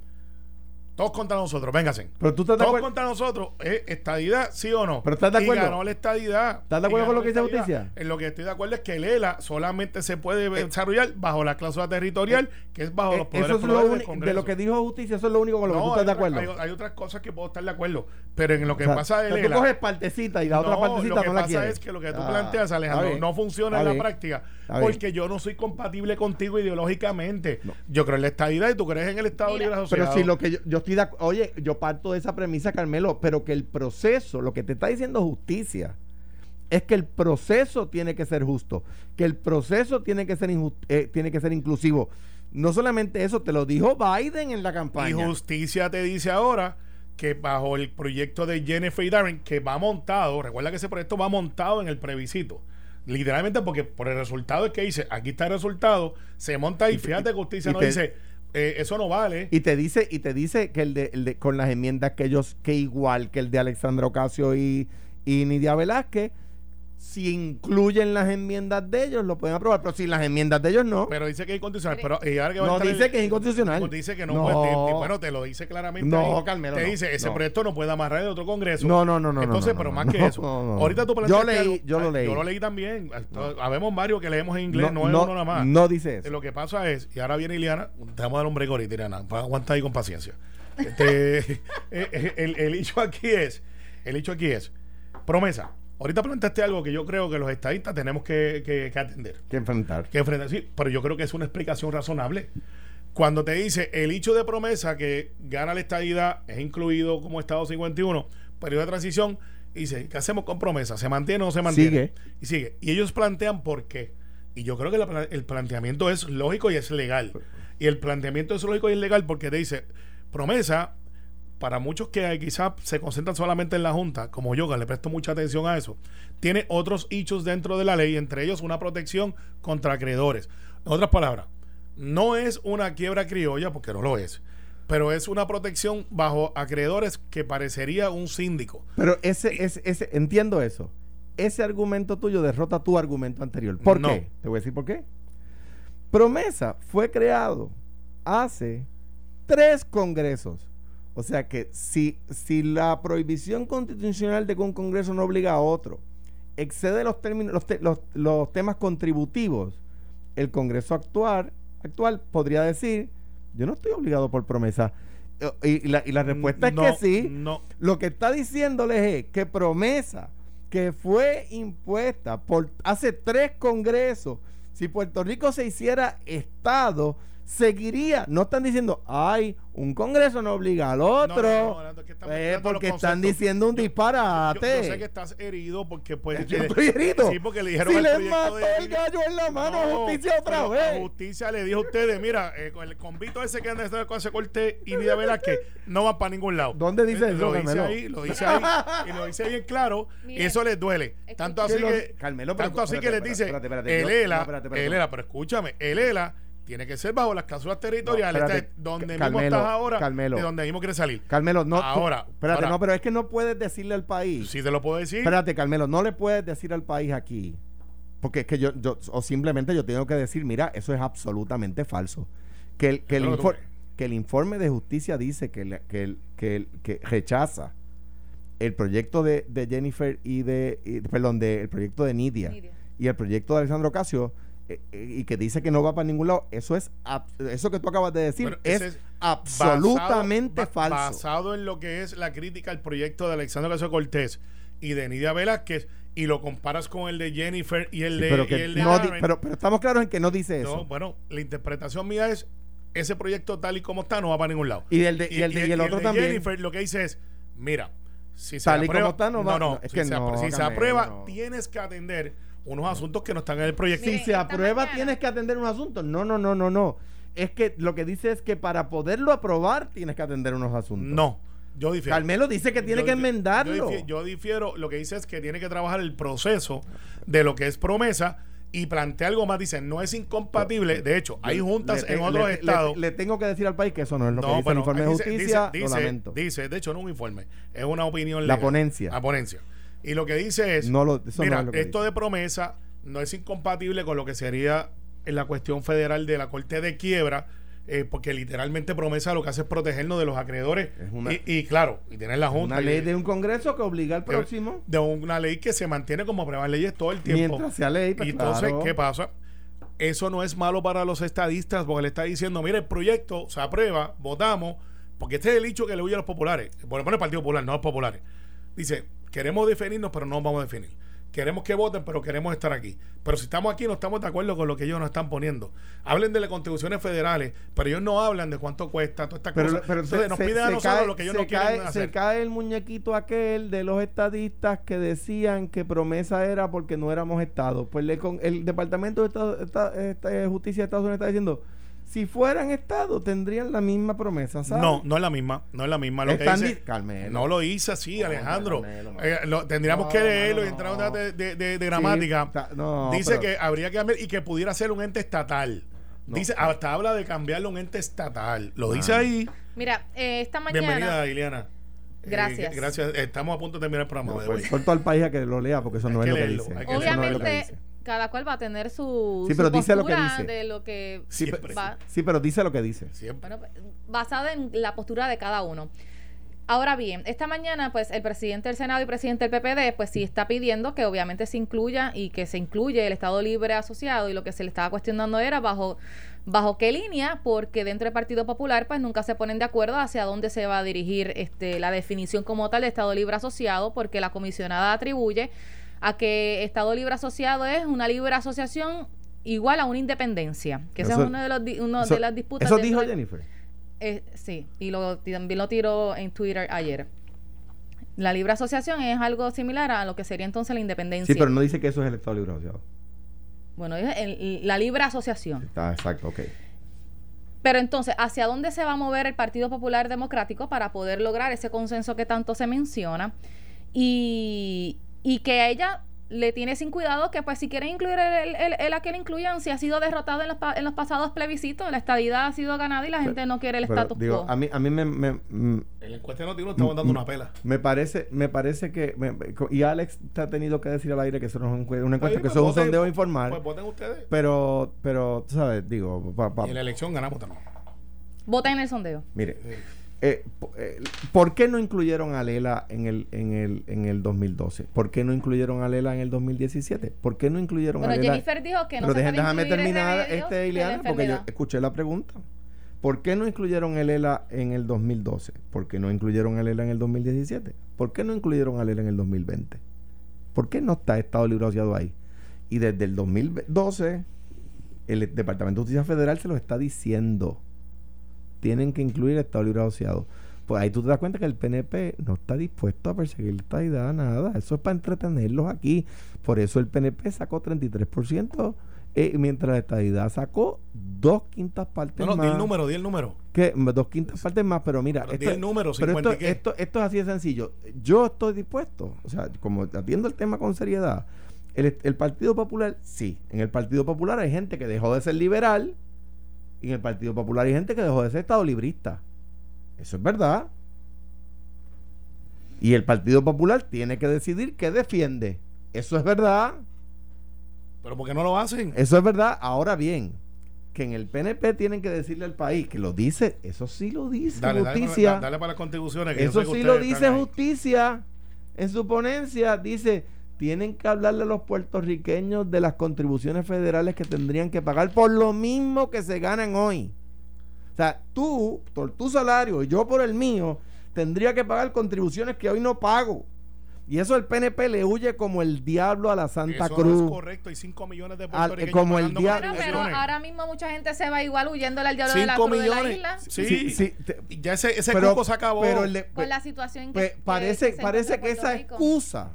[SPEAKER 4] todos contra nosotros, vénganse.
[SPEAKER 3] Pero tú estás de
[SPEAKER 4] Todos
[SPEAKER 3] acuerdo.
[SPEAKER 4] contra nosotros, ¿eh? ¿estadidad sí o no?
[SPEAKER 3] Pero ¿estás de
[SPEAKER 4] Y
[SPEAKER 3] acuerdo?
[SPEAKER 4] ganó la estadidad.
[SPEAKER 3] ¿Estás de
[SPEAKER 4] Y
[SPEAKER 3] acuerdo con lo que
[SPEAKER 4] la
[SPEAKER 3] dice justicia?
[SPEAKER 4] En lo que estoy de acuerdo es que el ELA solamente se puede desarrollar bajo la cláusula territorial, que es bajo
[SPEAKER 3] Eh,
[SPEAKER 4] los poderes
[SPEAKER 3] eso es lo
[SPEAKER 4] del
[SPEAKER 3] único- de
[SPEAKER 4] Congreso.
[SPEAKER 3] lo que dijo justicia, eso es lo único con lo que tú
[SPEAKER 4] No,
[SPEAKER 3] estás de acuerdo.
[SPEAKER 4] hay- hay otras cosas que puedo estar de acuerdo, pero en lo que
[SPEAKER 3] O sea,
[SPEAKER 4] pasa del
[SPEAKER 3] o sea, tú coges partecita y la otra
[SPEAKER 4] No,
[SPEAKER 3] partecita
[SPEAKER 4] lo que
[SPEAKER 3] no la
[SPEAKER 4] pasa
[SPEAKER 3] quieres.
[SPEAKER 4] es que lo que tú
[SPEAKER 3] Ah,
[SPEAKER 4] planteas, Alejandro, no funciona en la práctica. Porque yo no soy compatible contigo ideológicamente. Yo creo en la estadidad y tú crees en el Estado. Libre Asociado.
[SPEAKER 3] Pero si lo que yo, yo estoy de acu- oye, yo parto de esa premisa, Carmelo, pero que el proceso, lo que te está diciendo justicia, es que el proceso tiene que ser justo, que el proceso tiene que ser injust- eh, tiene que ser inclusivo. No solamente eso, te lo dijo Biden en la
[SPEAKER 4] Y
[SPEAKER 3] campaña.
[SPEAKER 4] justicia te dice ahora que bajo el proyecto de Jennifer y Darren, que va montado, recuerda que ese proyecto va montado en el plebiscito. Literalmente porque por el resultado es que dice, aquí está el resultado, se monta y,
[SPEAKER 3] Y te-
[SPEAKER 4] fíjate, justicia
[SPEAKER 3] y
[SPEAKER 4] no
[SPEAKER 3] te-
[SPEAKER 4] dice, eh, eso no vale.
[SPEAKER 3] Y te dice, y te dice que el de, el de- con las enmiendas que ellos, que igual que el de Alexandra Ocasio y, y Nidia Velázquez, si incluyen las enmiendas de ellos, lo pueden aprobar, pero si las enmiendas de ellos no,
[SPEAKER 4] pero dice que es incondicional. Pero y ahora que va a
[SPEAKER 3] no dice
[SPEAKER 4] el-
[SPEAKER 3] que es inconstitucional.
[SPEAKER 4] Pues dice que no,
[SPEAKER 3] No.
[SPEAKER 4] puede. te- bueno, te lo dice claramente.
[SPEAKER 3] No,
[SPEAKER 4] ahí.
[SPEAKER 3] Carmelo,
[SPEAKER 4] Te
[SPEAKER 3] no,
[SPEAKER 4] dice, ese
[SPEAKER 3] no.
[SPEAKER 4] proyecto no puede amarrar de otro congreso.
[SPEAKER 3] No, no, no, no,
[SPEAKER 4] Entonces, pero
[SPEAKER 3] no,
[SPEAKER 4] más
[SPEAKER 3] no,
[SPEAKER 4] que eso.
[SPEAKER 3] no, no.
[SPEAKER 4] Ahorita tú
[SPEAKER 3] Yo leí,
[SPEAKER 4] algo-
[SPEAKER 3] yo lo leí.
[SPEAKER 4] Yo lo leí también. Habemos varios que leemos en inglés, no, es uno nada más.
[SPEAKER 3] no dice
[SPEAKER 4] Eh,
[SPEAKER 3] eso.
[SPEAKER 4] Lo que pasa es, y ahora viene Iliana, te vamos a dar un break ahorita, Iliana, para aguantar ahí con paciencia. Este, eh, eh, el, el hecho aquí es, el hecho aquí es, promesa. Ahorita planteaste algo que yo creo que los estadistas tenemos que, que- que atender
[SPEAKER 3] que enfrentar.
[SPEAKER 4] que enfrentar. Sí, pero yo creo que es una explicación razonable. Cuando te dice el hecho de promesa que gana la estadidad es incluido como Estado 51, periodo de transición, y dice, ¿qué hacemos con promesa? ¿Se mantiene o no se mantiene?
[SPEAKER 3] Sigue.
[SPEAKER 4] Y sigue. Y ellos plantean por qué. Y yo creo que la el planteamiento es lógico y es legal. Y el planteamiento es lógico y es legal porque te dice, promesa, para muchos que quizás se concentran solamente en la Junta, como yo, que le presto mucha atención a eso, tiene otros hechos dentro de la ley, entre ellos una protección contra acreedores. En otras palabras, no es una quiebra criolla, porque no lo es, pero es una protección bajo acreedores que parecería un síndico.
[SPEAKER 3] Pero ese, ese, ese, entiendo eso. Ese argumento tuyo derrota tu argumento anterior. ¿Por
[SPEAKER 4] No.
[SPEAKER 3] qué? Te voy a decir por qué. Promesa fue creado hace tres congresos. O sea que si, si la prohibición constitucional de que un congreso no obliga a otro excede los, términos, los, te- los- los temas contributivos, el Congreso actual, actual podría decir, yo no estoy obligado por promesa. Eh, Y, y la, y la respuesta
[SPEAKER 4] No,
[SPEAKER 3] es que sí.
[SPEAKER 4] No.
[SPEAKER 3] Lo que está diciéndoles es que promesa que fue impuesta por hace tres congresos, si Puerto Rico se hiciera Estado, seguiría. No están diciendo, ay, un congreso no obliga al otro.
[SPEAKER 4] No, no, no, es que están mezclando
[SPEAKER 3] porque están diciendo un
[SPEAKER 4] Yo-
[SPEAKER 3] disparate.
[SPEAKER 4] Yo, yo sé que estás herido porque pues
[SPEAKER 3] Yo
[SPEAKER 4] eh,
[SPEAKER 3] estoy herido.
[SPEAKER 4] Sí, porque le dijeron
[SPEAKER 3] si
[SPEAKER 4] el
[SPEAKER 3] les mató
[SPEAKER 4] de
[SPEAKER 3] el gallo en la mano justicia otra vez.
[SPEAKER 4] a justicia le dijo a ustedes, mira, eh, con el convito ese que anda de José Cortés y Nidia Velázquez no van para ningún lado.
[SPEAKER 3] ¿Dónde dice
[SPEAKER 4] Eh,
[SPEAKER 3] eso,
[SPEAKER 4] Lo dice ahí, lo dice ahí y lo dice bien claro y
[SPEAKER 5] Mire,
[SPEAKER 4] eso les duele. Tanto así
[SPEAKER 3] Que lo-
[SPEAKER 4] que
[SPEAKER 3] Carmelo, pero-
[SPEAKER 4] tanto así que les dice,
[SPEAKER 3] espérate, espérate,
[SPEAKER 4] el
[SPEAKER 3] yo-
[SPEAKER 4] ELA,
[SPEAKER 3] no, espérate, espérate.
[SPEAKER 4] el ELA, pero escúchame, el ELA tiene que ser bajo las cláusulas territoriales,
[SPEAKER 3] No, espérate,
[SPEAKER 4] este es donde mismo estás ahora,
[SPEAKER 3] Carmelo.
[SPEAKER 4] de donde mismo quieres salir.
[SPEAKER 3] Carmelo, no. tú-
[SPEAKER 4] Ahora,
[SPEAKER 3] espérate,
[SPEAKER 4] ahora.
[SPEAKER 3] no, pero es que no puedes decirle al país.
[SPEAKER 4] Si te lo puedo decir,
[SPEAKER 3] Espérate, Carmelo, no le puedes decir al país aquí. Porque es que yo, yo o simplemente yo tengo que decir, mira, eso es absolutamente falso. Que el, que el,
[SPEAKER 4] que
[SPEAKER 3] infor- el informe de justicia dice que, le- que, el- que, el- que rechaza el proyecto de, de Jennifer y de, y- perdón, de, el proyecto de Nidia,
[SPEAKER 5] Nidia.
[SPEAKER 3] y el proyecto de Alejandro Casio, y que dice que no va para ningún lado, eso es, eso que tú acabas de decir es, absolutamente
[SPEAKER 4] basado,
[SPEAKER 3] falso.
[SPEAKER 4] Basado en lo que es la crítica al proyecto de Alexandro Casio Cortés y de Nidia Velázquez y lo comparas con el de Jennifer y el
[SPEAKER 3] Sí,
[SPEAKER 4] de,
[SPEAKER 3] pero,
[SPEAKER 4] y el de
[SPEAKER 3] no pero, pero estamos claros en que no dice eso.
[SPEAKER 4] No, bueno, la interpretación mía es ese proyecto tal y como está no va para ningún lado.
[SPEAKER 3] Y el de- y el de- y el otro
[SPEAKER 4] de
[SPEAKER 3] también.
[SPEAKER 4] Jennifer lo que dice es, mira, si se aprueba,
[SPEAKER 3] no va- no, es
[SPEAKER 4] si
[SPEAKER 3] que
[SPEAKER 4] se,
[SPEAKER 3] no,
[SPEAKER 4] si se aprueba,
[SPEAKER 3] no.
[SPEAKER 4] tienes que atender unos asuntos que no están en el proyecto.
[SPEAKER 3] Si se aprueba,
[SPEAKER 5] mañana-
[SPEAKER 3] tienes que atender un asunto. No, no, no, no, no. Es que lo que dice es que para poderlo aprobar, tienes que atender unos asuntos.
[SPEAKER 4] No, yo difiero.
[SPEAKER 3] Carmelo dice que tiene
[SPEAKER 4] Yo
[SPEAKER 3] que enmendarlo.
[SPEAKER 4] Yo difiero, yo difiero, lo que dice es que tiene que trabajar el proceso de lo que es promesa y plantea algo más. Dice, no es incompatible. De hecho, hay juntas
[SPEAKER 3] Le
[SPEAKER 4] en otros
[SPEAKER 3] le-
[SPEAKER 4] estados.
[SPEAKER 3] Le, le tengo que decir al país que eso no es lo que
[SPEAKER 4] no,
[SPEAKER 3] dice
[SPEAKER 4] bueno,
[SPEAKER 3] el informe de
[SPEAKER 4] dice-
[SPEAKER 3] justicia.
[SPEAKER 4] dice,
[SPEAKER 3] lo
[SPEAKER 4] dice,
[SPEAKER 3] lamento.
[SPEAKER 4] dice, de hecho, no es un informe, es una opinión
[SPEAKER 3] La ponencia.
[SPEAKER 4] La ponencia. Y lo que dice es,
[SPEAKER 3] No lo- eso no
[SPEAKER 4] mira,
[SPEAKER 3] es lo que
[SPEAKER 4] esto
[SPEAKER 3] dice.
[SPEAKER 4] de promesa no es incompatible con lo que sería en la cuestión federal de la Corte de Quiebra, eh, porque literalmente promesa lo que hace es protegernos de los acreedores.
[SPEAKER 3] Una-
[SPEAKER 4] y, y claro, y tener la Junta.
[SPEAKER 3] Una
[SPEAKER 4] y-
[SPEAKER 3] ley de un congreso que obliga al
[SPEAKER 4] de-
[SPEAKER 3] próximo.
[SPEAKER 4] De una ley que se mantiene como aprueban leyes todo el tiempo.
[SPEAKER 3] Mientras sea ley, pues
[SPEAKER 4] y entonces,
[SPEAKER 3] claro.
[SPEAKER 4] ¿qué pasa? Eso no es malo para los estadistas porque le está diciendo, mire, el proyecto se aprueba, votamos, porque este es el hecho que le huye a los populares. Lo menos el Partido Popular, no a los populares. Dice, queremos definirnos, pero no vamos a definir. Queremos que voten, pero queremos estar aquí. Pero si estamos aquí, no estamos de acuerdo con lo que ellos nos están poniendo. Hablen de las contribuciones federales, pero ellos no hablan de cuánto cuesta, todas estas
[SPEAKER 3] Pero,
[SPEAKER 4] cosas.
[SPEAKER 3] pero
[SPEAKER 4] Entonces
[SPEAKER 3] se,
[SPEAKER 4] nos piden a nosotros
[SPEAKER 3] cae,
[SPEAKER 4] lo que ellos no quieren
[SPEAKER 3] cae-
[SPEAKER 4] hacer.
[SPEAKER 3] se cae el muñequito aquel de los estadistas que decían que promesa era porque no éramos Estado. Pues le con, el Departamento de Estado- Esta- Esta- Justicia de Estados Unidos está diciendo, si fueran Estado tendrían la misma promesa, ¿sabes?
[SPEAKER 4] No, no es la misma, no es la misma. Lo que dice,
[SPEAKER 3] di- Carmelo.
[SPEAKER 4] no lo hice así,
[SPEAKER 3] No,
[SPEAKER 4] Alejandro.
[SPEAKER 3] Carmelo.
[SPEAKER 4] Eh, lo- tendríamos
[SPEAKER 3] No,
[SPEAKER 4] que leerlo y entrar
[SPEAKER 3] no.
[SPEAKER 4] a una de, de- de- de gramática.
[SPEAKER 3] no,
[SPEAKER 4] dice
[SPEAKER 3] pero-
[SPEAKER 4] que habría que cambiar y que pudiera ser un ente estatal.
[SPEAKER 3] No.
[SPEAKER 4] Dice, hasta habla de cambiarlo a un ente estatal. Lo dice
[SPEAKER 3] Ah.
[SPEAKER 4] ahí.
[SPEAKER 5] Mira, eh, esta mañana.
[SPEAKER 4] Bienvenida, Iliana. Eh,
[SPEAKER 5] Gracias.
[SPEAKER 4] gracias. Estamos a punto de terminar el programa.
[SPEAKER 3] No,
[SPEAKER 4] the
[SPEAKER 3] pues, al país a que lo lea porque eso no
[SPEAKER 4] que
[SPEAKER 3] es lo que
[SPEAKER 4] leerlo,
[SPEAKER 3] dice.
[SPEAKER 4] hay que
[SPEAKER 3] Eso no es lo que
[SPEAKER 5] Obviamente,
[SPEAKER 3] dice.
[SPEAKER 5] Cada cual va a tener su,
[SPEAKER 3] Sí,
[SPEAKER 5] su
[SPEAKER 3] pero dice lo que
[SPEAKER 5] postura
[SPEAKER 3] dice.
[SPEAKER 5] de lo que
[SPEAKER 3] Sí,
[SPEAKER 4] Siempre.
[SPEAKER 3] pero,
[SPEAKER 5] va,
[SPEAKER 3] sí, pero dice lo que dice.
[SPEAKER 4] Siempre.
[SPEAKER 5] bueno, basada en la postura de cada uno. Ahora bien, esta mañana, pues el presidente del Senado y presidente del PPD, pues sí está pidiendo que obviamente se incluya y que se incluye el Estado Libre Asociado y lo que se le estaba cuestionando era bajo bajo qué línea, porque dentro del Partido Popular, pues nunca se ponen de acuerdo hacia dónde se va a dirigir este la definición como tal de Estado Libre Asociado, porque la comisionada atribuye a que Estado Libre Asociado es una libre asociación igual a una independencia, que esa es uno de los uno
[SPEAKER 3] Eso-
[SPEAKER 5] de las disputas
[SPEAKER 3] Eso dijo Jennifer.
[SPEAKER 5] eh, sí, y lo, también lo tiró en Twitter ayer. La libre asociación es algo similar a lo que sería entonces la independencia.
[SPEAKER 3] Sí, pero no dice que eso es el Estado Libre Asociado.
[SPEAKER 5] Bueno, es el- la libre asociación.
[SPEAKER 3] Está exacto, ok.
[SPEAKER 5] Pero entonces, ¿hacia dónde se va a mover el Partido Popular Democrático para poder lograr ese consenso que tanto se menciona? Y, y que a ella le tiene sin cuidado que pues si quieren incluir el, el, el a que le incluyan, si ha sido derrotado en los, pa- en los pasados plebiscitos, la estadidad ha sido ganada y la gente no quiere el status
[SPEAKER 3] digo,
[SPEAKER 5] quo.
[SPEAKER 3] a mí, a mí me, me- mm,
[SPEAKER 4] En la encuesta de Noti1 estamos dando una pela.
[SPEAKER 3] me parece, me parece que me- me- y Alex te ha tenido que decir al aire que eso no es un- una encuesta, que
[SPEAKER 4] pues
[SPEAKER 3] eso es un
[SPEAKER 4] voten-
[SPEAKER 3] sondeo informal.
[SPEAKER 4] Pues voten ustedes.
[SPEAKER 3] pero, pero, tú sabes, digo, pa- pa-
[SPEAKER 4] Y en la elección ganamos también.
[SPEAKER 5] Vota en el sondeo.
[SPEAKER 3] mire, eh, eh, ¿por qué no incluyeron a Lela en el, en, el, en el 2012? ¿Por qué no incluyeron a Lela en el 2017? ¿Por qué no incluyeron
[SPEAKER 5] Bueno,
[SPEAKER 3] a Lela?
[SPEAKER 5] Jennifer dijo que no
[SPEAKER 3] Pero
[SPEAKER 5] se puede
[SPEAKER 3] déjame terminar este, Ileana, porque yo escuché la pregunta. ¿Por qué no incluyeron a Lela en el 2012? ¿Por qué no incluyeron a Lela en el 2017? ¿Por qué no incluyeron a Lela en el 2020? ¿Por qué no está Estado Libre Asociado ahí? Y desde el 2012, el Departamento de Justicia Federal se lo está diciendo. Tienen que incluir Estado Libre Asociado. Pues ahí tú te das cuenta que el PNP no está dispuesto a perseguir esta idea, nada. Eso es para entretenerlos aquí. Por eso el PNP sacó 33%, eh, mientras la estadidad sacó dos quintas partes
[SPEAKER 4] No, no,
[SPEAKER 3] más.
[SPEAKER 4] di el número, di el número.
[SPEAKER 3] Que, dos quintas partes más, pero mira,
[SPEAKER 4] Pero di
[SPEAKER 3] esto,
[SPEAKER 4] el número,
[SPEAKER 3] pero
[SPEAKER 4] 50 y
[SPEAKER 3] esto, esto, esto es así de sencillo. Yo estoy dispuesto, o sea, como atiendo el tema con seriedad, el, el Partido Popular, sí, en el Partido Popular hay gente que dejó de ser liberal y en el Partido Popular hay gente que dejó de ser estado librista. Eso es verdad. Y el Partido Popular tiene que decidir qué defiende. Eso es verdad.
[SPEAKER 4] Pero ¿por qué no lo hacen?
[SPEAKER 3] Eso es verdad. Ahora bien, que en el PNP tienen que decirle al país que lo dice, eso sí lo dice
[SPEAKER 4] Dale,
[SPEAKER 3] justicia.
[SPEAKER 4] dale, dale para las contribuciones. que
[SPEAKER 3] eso sí lo dice justicia. En su ponencia dice, tienen que hablarle a los puertorriqueños de las contribuciones federales que tendrían que pagar por lo mismo que se ganan hoy. O sea, tú, por tu salario y yo por el mío, tendría que pagar contribuciones que hoy no pago. Y eso el PNP le huye como el diablo a la Santa
[SPEAKER 4] Eso
[SPEAKER 3] Cruz.
[SPEAKER 4] no es correcto. Hay 5 millones de
[SPEAKER 3] Al-
[SPEAKER 4] puertorriqueños
[SPEAKER 3] como el diablo.
[SPEAKER 5] Pero ahora mismo mucha gente se va igual huyéndole al diablo de la
[SPEAKER 4] 5
[SPEAKER 5] cruz de la
[SPEAKER 4] millones.
[SPEAKER 5] isla.
[SPEAKER 4] Sí,
[SPEAKER 3] Sí, sí, te-
[SPEAKER 4] ya ese, ese
[SPEAKER 3] pero-
[SPEAKER 4] cupo se acabó.
[SPEAKER 3] pero el de-
[SPEAKER 5] Por la situación que,
[SPEAKER 3] Pues
[SPEAKER 5] que-
[SPEAKER 3] parece,
[SPEAKER 5] que se
[SPEAKER 3] parece que esa excusa,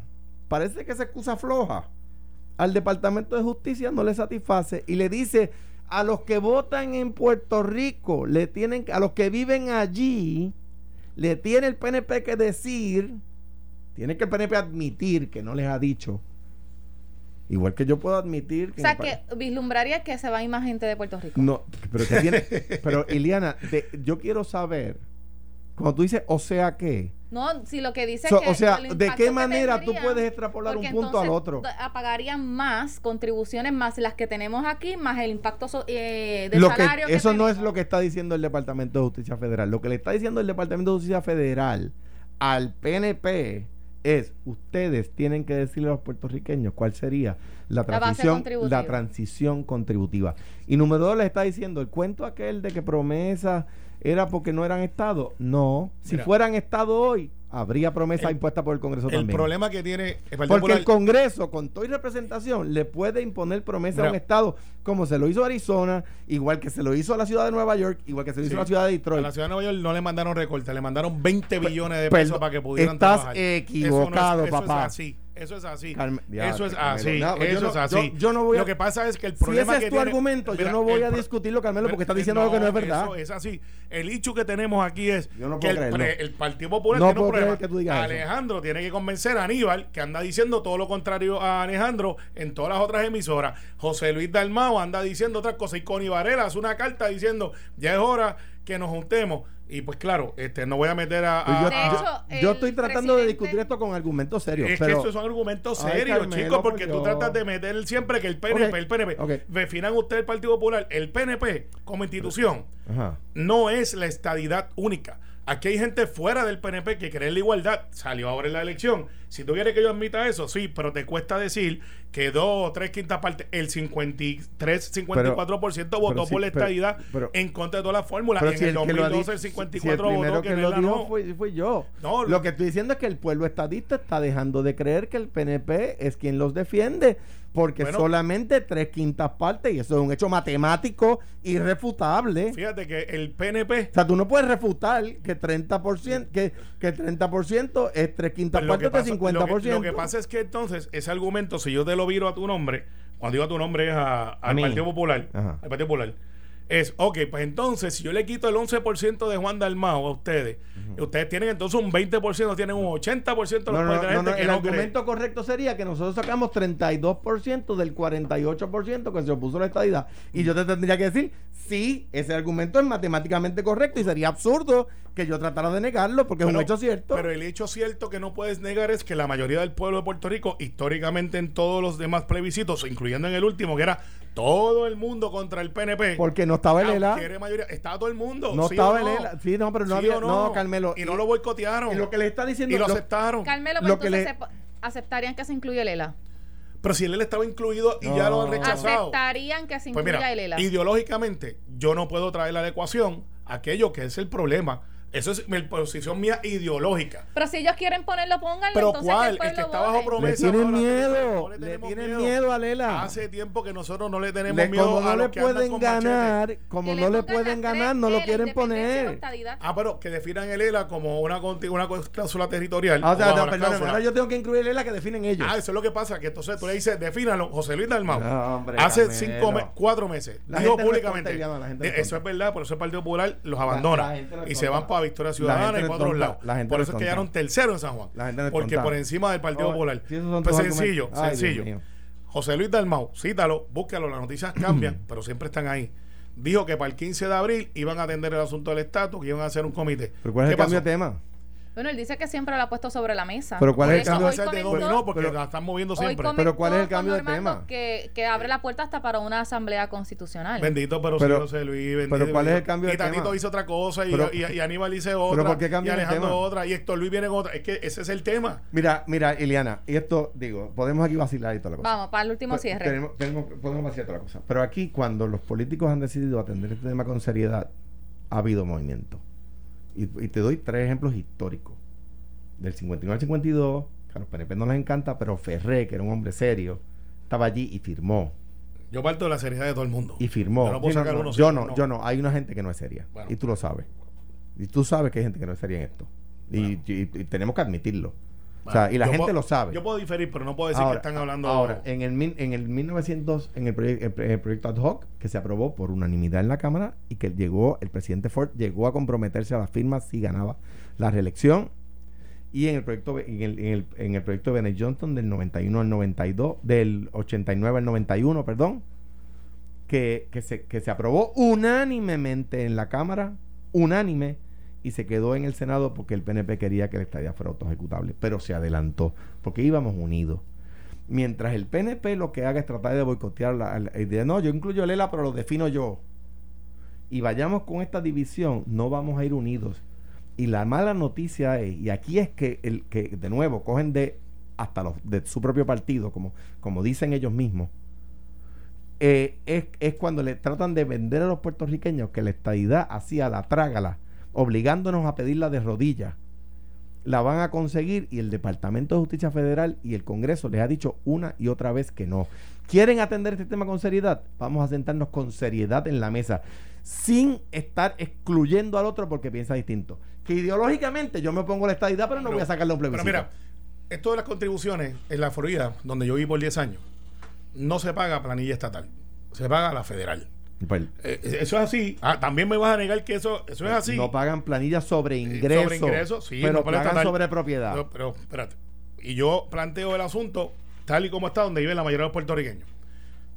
[SPEAKER 3] parece que esa excusa floja al Departamento de Justicia no le satisface y le dice a los que votan en Puerto Rico, le tienen, a los que viven allí, le tiene el PNP que decir, tiene que el PNP admitir que no les ha dicho. Igual que yo puedo admitir
[SPEAKER 5] O
[SPEAKER 3] que...
[SPEAKER 5] sea,
[SPEAKER 3] el pa-
[SPEAKER 5] que vislumbraría que se va a ir más gente de Puerto Rico.
[SPEAKER 3] no, pero que tiene, pero Iliana, yo quiero saber, cuando tú dices, o sea que,
[SPEAKER 5] No, si lo que dice
[SPEAKER 3] So,
[SPEAKER 5] es que
[SPEAKER 3] o sea, ¿de qué manera tú puedes extrapolar un punto al otro?
[SPEAKER 5] apagarían más contribuciones más las que tenemos aquí más el impacto so- eh, de
[SPEAKER 3] Lo que,
[SPEAKER 5] salario que
[SPEAKER 3] eso no es lo que está diciendo el Departamento de Justicia Federal. Lo que le está diciendo el Departamento de Justicia Federal al PNP es ustedes tienen que decirle a los puertorriqueños cuál sería la transición,
[SPEAKER 5] contributiva.
[SPEAKER 3] la transición contributiva. Y número dos le está diciendo el cuento aquel de que promesa era porque no eran Estado. No, si
[SPEAKER 4] Mira.
[SPEAKER 3] fueran Estado hoy, habría promesa
[SPEAKER 4] El-
[SPEAKER 3] impuesta por el Congreso
[SPEAKER 4] el
[SPEAKER 3] también.
[SPEAKER 4] problema que tiene el
[SPEAKER 3] Porque
[SPEAKER 4] Popular-
[SPEAKER 3] el Congreso, con toda y representación, le puede imponer promesa a un Estado, como se lo hizo a Arizona, igual que se lo hizo a la ciudad de Nueva York, igual que se lo hizo
[SPEAKER 4] Sí.
[SPEAKER 3] a la ciudad de
[SPEAKER 4] A
[SPEAKER 3] Detroit.
[SPEAKER 4] la ciudad de Nueva York no le mandaron recorte, le mandaron 20 billones de pesos para que pudieran
[SPEAKER 3] estás
[SPEAKER 4] trabajar.
[SPEAKER 3] equivocado,
[SPEAKER 4] eso no es,
[SPEAKER 3] papá.
[SPEAKER 4] Eso es así. Eso es así.
[SPEAKER 3] Ya,
[SPEAKER 4] eso es
[SPEAKER 3] Carmelo.
[SPEAKER 4] así.
[SPEAKER 3] No, yo
[SPEAKER 4] eso
[SPEAKER 3] no-
[SPEAKER 4] es así.
[SPEAKER 3] yo- yo no voy a-
[SPEAKER 4] Lo que pasa es que el
[SPEAKER 3] Si
[SPEAKER 4] problema
[SPEAKER 3] ese
[SPEAKER 4] que
[SPEAKER 3] es tu
[SPEAKER 4] tiene-
[SPEAKER 3] argumento, yo no voy
[SPEAKER 4] el
[SPEAKER 3] a discutirlo, Carmelo, porque está
[SPEAKER 4] Eh,
[SPEAKER 3] diciendo
[SPEAKER 4] no,
[SPEAKER 3] algo que no es verdad.
[SPEAKER 4] Eso es así. El hecho que tenemos aquí es
[SPEAKER 3] Yo no
[SPEAKER 4] que el, el Partido Popular
[SPEAKER 3] No
[SPEAKER 4] tiene un problema.
[SPEAKER 3] que tú digas eso.
[SPEAKER 4] Alejandro tiene que convencer a Aníbal, que anda diciendo todo lo contrario a Alejandro en todas las otras emisoras. José Luis Dalmao anda diciendo otras cosas. Y Connie Varela hace una carta diciendo, ya es hora que nos juntemos. Y pues claro, este no voy a meter a...
[SPEAKER 3] Pues
[SPEAKER 4] a-
[SPEAKER 3] yo,
[SPEAKER 4] a-
[SPEAKER 5] hecho,
[SPEAKER 3] estoy tratando de discutir esto con argumentos serios.
[SPEAKER 4] es
[SPEAKER 3] pero
[SPEAKER 4] que estos son argumentos
[SPEAKER 3] Ay,
[SPEAKER 4] serios,
[SPEAKER 3] Carmelo,
[SPEAKER 4] chicos,
[SPEAKER 3] por
[SPEAKER 4] porque tú tratas de meter siempre que el PNP, el PNP,
[SPEAKER 3] ok.
[SPEAKER 4] definan ustedes el Partido Popular, el PNP como institución
[SPEAKER 3] Ajá.
[SPEAKER 4] no es la estadidad única. Aquí hay gente fuera del PNP que cree en la igualdad. Salió ahora en la elección. Si tú quieres que yo admita eso, sí, pero te cuesta decir que dos o tres quintas partes, el 53, 54% votó
[SPEAKER 3] pero sí,
[SPEAKER 4] por la
[SPEAKER 3] pero-
[SPEAKER 4] estadidad
[SPEAKER 3] pero-
[SPEAKER 4] en contra de todas las fórmulas.
[SPEAKER 3] Pero
[SPEAKER 4] En
[SPEAKER 3] si
[SPEAKER 4] el
[SPEAKER 3] el que lo ha
[SPEAKER 4] 2012 el
[SPEAKER 3] dicho-
[SPEAKER 4] 54
[SPEAKER 3] si el
[SPEAKER 4] votó
[SPEAKER 3] que,
[SPEAKER 4] que
[SPEAKER 3] lo dijo
[SPEAKER 4] no.
[SPEAKER 3] fui, fui yo.
[SPEAKER 4] No,
[SPEAKER 3] lo que estoy diciendo es que el pueblo estadista está dejando de creer que el PNP es quien los defiende, porque
[SPEAKER 4] Bueno.
[SPEAKER 3] solamente tres quintas partes, y eso es un hecho matemático irrefutable.
[SPEAKER 4] Fíjate que el PNP
[SPEAKER 3] O sea, tú no puedes refutar que 30%, que, que 30% es tres quintas
[SPEAKER 4] que
[SPEAKER 3] partes de
[SPEAKER 4] pasa-
[SPEAKER 3] 50%.
[SPEAKER 4] Lo que, lo que pasa es que entonces ese argumento, si yo te lo viro a tu nombre, cuando digo a tu nombre es a- al. Partido Popular,
[SPEAKER 3] Ajá.
[SPEAKER 4] al Partido Popular, es, ok, pues entonces si yo le quito el 11% de Juan Dalmao a ustedes, ustedes tienen entonces un 20%, tienen un 80% de los
[SPEAKER 3] No, no, no,
[SPEAKER 4] gente
[SPEAKER 3] no,
[SPEAKER 4] que
[SPEAKER 3] el
[SPEAKER 4] cree.
[SPEAKER 3] argumento correcto sería que nosotros sacamos 32% del 48% que se opuso a la estadidad. Y yo te tendría que decir, sí, ese argumento es matemáticamente correcto y sería absurdo que yo tratara de negarlo porque es un hecho cierto.
[SPEAKER 4] Pero el hecho cierto que no puedes negar es que la mayoría del pueblo de Puerto Rico, históricamente en todos los demás plebiscitos, incluyendo en el último, que era todo el mundo contra el PNP.
[SPEAKER 3] Porque no estaba el ELA.
[SPEAKER 4] Mayoría. Estaba todo el mundo.
[SPEAKER 3] No
[SPEAKER 4] ¿sí
[SPEAKER 3] estaba el ELA. Sí, no, pero no
[SPEAKER 4] ¿Sí
[SPEAKER 3] había.
[SPEAKER 4] o
[SPEAKER 3] No, Carmelo.
[SPEAKER 4] Y no lo boicotearon.
[SPEAKER 3] Y lo que le está diciendo.
[SPEAKER 4] Y lo
[SPEAKER 3] lo-
[SPEAKER 4] aceptaron.
[SPEAKER 5] Carmelo,
[SPEAKER 3] Lo
[SPEAKER 5] pues
[SPEAKER 3] que
[SPEAKER 5] entonces
[SPEAKER 3] le-
[SPEAKER 5] se- aceptarían que se incluya el ELA.
[SPEAKER 4] Pero si el ELA estaba incluido y ya lo han
[SPEAKER 3] No.
[SPEAKER 4] rechazado.
[SPEAKER 5] Aceptarían que se
[SPEAKER 4] Pues
[SPEAKER 5] incluya
[SPEAKER 4] mira,
[SPEAKER 5] el ELA.
[SPEAKER 4] ideológicamente, yo no puedo traer la ecuación aquello que es el problema. Eso es mi posición mía ideológica.
[SPEAKER 5] Pero si ellos quieren ponerlo, pónganlo.
[SPEAKER 4] Pero
[SPEAKER 5] entonces
[SPEAKER 4] ¿cuál?
[SPEAKER 5] el
[SPEAKER 4] El
[SPEAKER 5] pueblo
[SPEAKER 4] que está
[SPEAKER 5] vote.
[SPEAKER 4] bajo
[SPEAKER 3] Le
[SPEAKER 4] promesa.
[SPEAKER 3] tienen
[SPEAKER 4] no, no,
[SPEAKER 3] miedo.
[SPEAKER 4] no
[SPEAKER 3] Le tienen miedo a Lela.
[SPEAKER 4] Hace tiempo que nosotros no le tenemos
[SPEAKER 3] Le-
[SPEAKER 4] miedo
[SPEAKER 3] como
[SPEAKER 4] a
[SPEAKER 3] no le
[SPEAKER 4] que
[SPEAKER 3] pueden ganar, como
[SPEAKER 5] Que
[SPEAKER 3] no le pueden ganar, no lo quieren poner.
[SPEAKER 4] Ah, pero que definan el ELA como una, conti- una cláusula territorial.
[SPEAKER 3] Ah, o sea,
[SPEAKER 4] cláusula.
[SPEAKER 3] ahora yo tengo que incluir Lela que definen ellos.
[SPEAKER 4] Ah, eso es lo que pasa, que entonces tú le dices, defínalo, José Luis Dalmau.
[SPEAKER 3] No, hombre,
[SPEAKER 4] hace cinco, me- cuatro meses,
[SPEAKER 3] La
[SPEAKER 4] dijo públicamente, de- eso es verdad, por eso el Partido Popular los abandona y se van para Victoria Ciudadana y para otros lados. Por eso
[SPEAKER 3] es
[SPEAKER 4] que quedaron tercero en San Juan. Porque por encima del Partido
[SPEAKER 3] Oh,
[SPEAKER 4] Popular.
[SPEAKER 3] si
[SPEAKER 4] Pues sencillo.
[SPEAKER 3] Ay,
[SPEAKER 4] sencillo. José Luis Dalmau, cítalo, búscalo, las noticias cambian, pero siempre están ahí. Dijo que para el 15 de abril iban a atender el asunto del estatus, que iban a hacer un comité.
[SPEAKER 3] ¿Pero cuál es
[SPEAKER 4] ¿Qué
[SPEAKER 3] el cambio de tema?
[SPEAKER 5] Bueno, él dice que siempre lo ha puesto sobre la mesa.
[SPEAKER 3] Pero ¿cuál
[SPEAKER 5] Por
[SPEAKER 3] es el cambio?
[SPEAKER 4] de
[SPEAKER 5] comentó-
[SPEAKER 4] dominó porque
[SPEAKER 3] pero-
[SPEAKER 4] la están moviendo siempre.
[SPEAKER 3] Pero ¿cuál es el cambio de tema?
[SPEAKER 5] Que, que abre la puerta hasta para una asamblea constitucional.
[SPEAKER 4] Bendito, pero,
[SPEAKER 3] Pero-
[SPEAKER 4] sí, José Luis. Bendito,
[SPEAKER 3] pero ¿cuál es el cambio de
[SPEAKER 4] Y Tatito
[SPEAKER 3] tema?
[SPEAKER 4] hizo otra cosa y,
[SPEAKER 3] Pero-
[SPEAKER 4] y, y Aníbal dice otra.
[SPEAKER 3] ¿por qué
[SPEAKER 4] y
[SPEAKER 3] cambia el
[SPEAKER 4] Alejandro
[SPEAKER 3] tema?
[SPEAKER 4] otra. Y Héctor Luis viene con otra. Es que ese es el tema.
[SPEAKER 3] Mira, mira, Iliana, y esto, digo, podemos aquí vacilar y toda la cosa.
[SPEAKER 5] Vamos, para el último
[SPEAKER 3] Pues,
[SPEAKER 5] cierre.
[SPEAKER 3] Tenemos, tenemos- podemos vacilar toda la cosa. Pero aquí, cuando los políticos han decidido atender este tema con seriedad, ha habido movimiento. Y, y te doy tres ejemplos históricos. Del 51 al 52, que a los PNP no les encanta, pero Ferré, que era un hombre serio, estaba allí y firmó.
[SPEAKER 4] Yo parto de la seriedad de todo el mundo.
[SPEAKER 3] Y firmó.
[SPEAKER 4] Yo no puedo
[SPEAKER 3] Sí, no,
[SPEAKER 4] sacar
[SPEAKER 3] no,
[SPEAKER 4] uno
[SPEAKER 3] yo no, yo no. Hay una gente que no es seria.
[SPEAKER 4] Bueno.
[SPEAKER 3] y tú lo sabes. Y tú sabes que hay gente que no es seria en esto. Y, y- y tenemos que admitirlo. O sea, y la
[SPEAKER 4] Yo
[SPEAKER 3] gente
[SPEAKER 4] puedo-
[SPEAKER 3] lo sabe.
[SPEAKER 4] Yo puedo diferir, pero no puedo decir que están hablando.
[SPEAKER 3] Ahora, en el, en el 1900, en el, proye- el proyecto ad hoc, que se aprobó por unanimidad en la Cámara y que llegó, el presidente Ford llegó a comprometerse a la firma si ganaba la reelección. Y en el proyecto en el, en el, en el proyecto de Bennett Johnson del 91 al 92, del 89 al 91, perdón, que, que, se, que se aprobó unánimemente en la Cámara, unánime, y se quedó en el Senado porque el PNP quería que la estadía fuera autoejecutable, pero se adelantó, porque íbamos unidos. Mientras el PNP lo que haga es tratar de boicotear la, la idea, no, yo incluyo Lela, pero lo defino yo. Y vayamos con esta división, no vamos a ir unidos. Y la mala noticia es, y aquí es que, el, que de nuevo cogen de hasta los de su propio partido, como, como dicen ellos mismos, eh, es, es cuando le tratan de vender a los puertorriqueños que la estadidad hacía la trágala, obligándonos a pedirla de rodillas. La van a conseguir y el Departamento de Justicia Federal y el Congreso les ha dicho una y otra vez que no. ¿Quieren atender este tema con seriedad? Vamos a sentarnos con seriedad en la mesa, sin estar excluyendo al otro porque piensa distinto. Que ideológicamente yo me opongo a la estadidad, pero no voy a sacarle un
[SPEAKER 4] Pero
[SPEAKER 3] plebiscito.
[SPEAKER 4] mira, esto de las contribuciones en la Florida, donde yo viví por 10 años, no se paga planilla estatal, se paga la federal.
[SPEAKER 3] Pues,
[SPEAKER 4] Eh, eso es así. Ah, también me vas a negar que eso, eso es así.
[SPEAKER 3] No pagan planillas sobre ingresos,
[SPEAKER 4] sobre ingresos, sí,
[SPEAKER 3] pero
[SPEAKER 4] no pagan estatal.
[SPEAKER 3] sobre propiedad.
[SPEAKER 4] Pero, pero, espérate. Y yo planteo el asunto tal y como está, donde viven la mayoría de los puertorriqueños.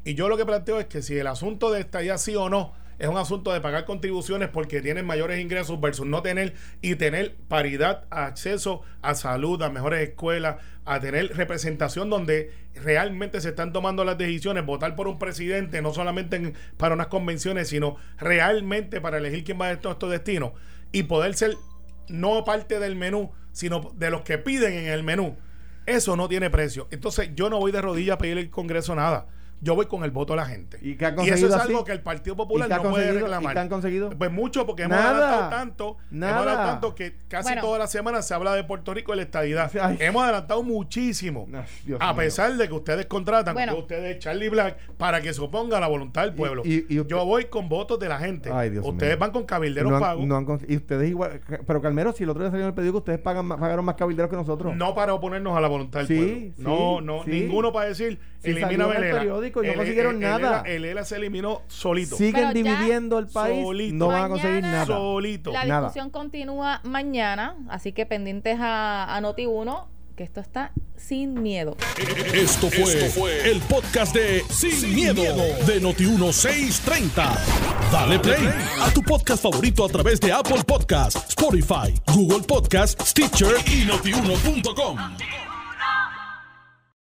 [SPEAKER 4] Y yo lo que planteo es que si el asunto de esta ya sí o no es un asunto de pagar contribuciones porque tienen mayores ingresos versus no tener y tener paridad, acceso a salud, a mejores escuelas, a tener representación donde realmente se están tomando las decisiones, votar por un presidente, no solamente en- para unas convenciones, sino realmente para elegir quién va a estos, estos destinos y poder ser no parte del menú, sino de los que piden en el menú. Eso no tiene precio. Entonces yo no voy de rodillas a pedirle al Congreso nada. Yo voy con el voto de la gente.
[SPEAKER 3] ¿Y qué ha
[SPEAKER 4] eso es
[SPEAKER 3] así?
[SPEAKER 4] algo que el Partido Popular
[SPEAKER 3] ¿Y qué ha
[SPEAKER 4] no puede reclamar.
[SPEAKER 3] ¿Y qué han conseguido?
[SPEAKER 4] Pues mucho, porque hemos
[SPEAKER 3] Nada.
[SPEAKER 4] adelantado tanto,
[SPEAKER 3] Nada.
[SPEAKER 4] hemos adelantado tanto que casi
[SPEAKER 5] Bueno.
[SPEAKER 4] todas las semanas se habla de Puerto Rico y la estadidad.
[SPEAKER 3] Ay.
[SPEAKER 4] Hemos adelantado muchísimo.
[SPEAKER 3] Ay,
[SPEAKER 4] a
[SPEAKER 3] mío.
[SPEAKER 4] pesar de que ustedes contratan,
[SPEAKER 5] Bueno.
[SPEAKER 4] ustedes Charlie Black, para que se oponga a la voluntad del pueblo.
[SPEAKER 3] y- y usted-
[SPEAKER 4] Yo voy con votos de la gente.
[SPEAKER 3] Ay, Dios
[SPEAKER 4] ustedes
[SPEAKER 3] mío.
[SPEAKER 4] van con cabilderos
[SPEAKER 3] No han-
[SPEAKER 4] pagos.
[SPEAKER 3] no han cons- y ustedes igual. Pero Calmero, si el otro día salió en el periódico, ustedes pagan, más- pagaron más cabilderos que nosotros.
[SPEAKER 4] No para oponernos a la voluntad del
[SPEAKER 3] Sí,
[SPEAKER 4] pueblo.
[SPEAKER 3] sí,
[SPEAKER 4] no, no,
[SPEAKER 3] sí.
[SPEAKER 4] ninguno para decir
[SPEAKER 3] Sí,
[SPEAKER 4] elimina
[SPEAKER 3] el y no
[SPEAKER 4] El-
[SPEAKER 3] consiguieron
[SPEAKER 4] el-
[SPEAKER 3] nada.
[SPEAKER 4] El, ELA, el ELA se eliminó solito.
[SPEAKER 3] Siguen
[SPEAKER 5] Pero
[SPEAKER 3] dividiendo el país,
[SPEAKER 4] Solito.
[SPEAKER 3] no van a conseguir nada.
[SPEAKER 4] Solito.
[SPEAKER 5] La
[SPEAKER 3] Nada.
[SPEAKER 5] discusión continúa mañana, así que pendientes a, a Noti1, que esto está sin miedo.
[SPEAKER 1] Esto fue, el podcast de Sin, miedo, de Noti1630. Dale play a tu podcast favorito a través de Apple Podcasts, Spotify, Google Podcasts, Stitcher y notiuno.com.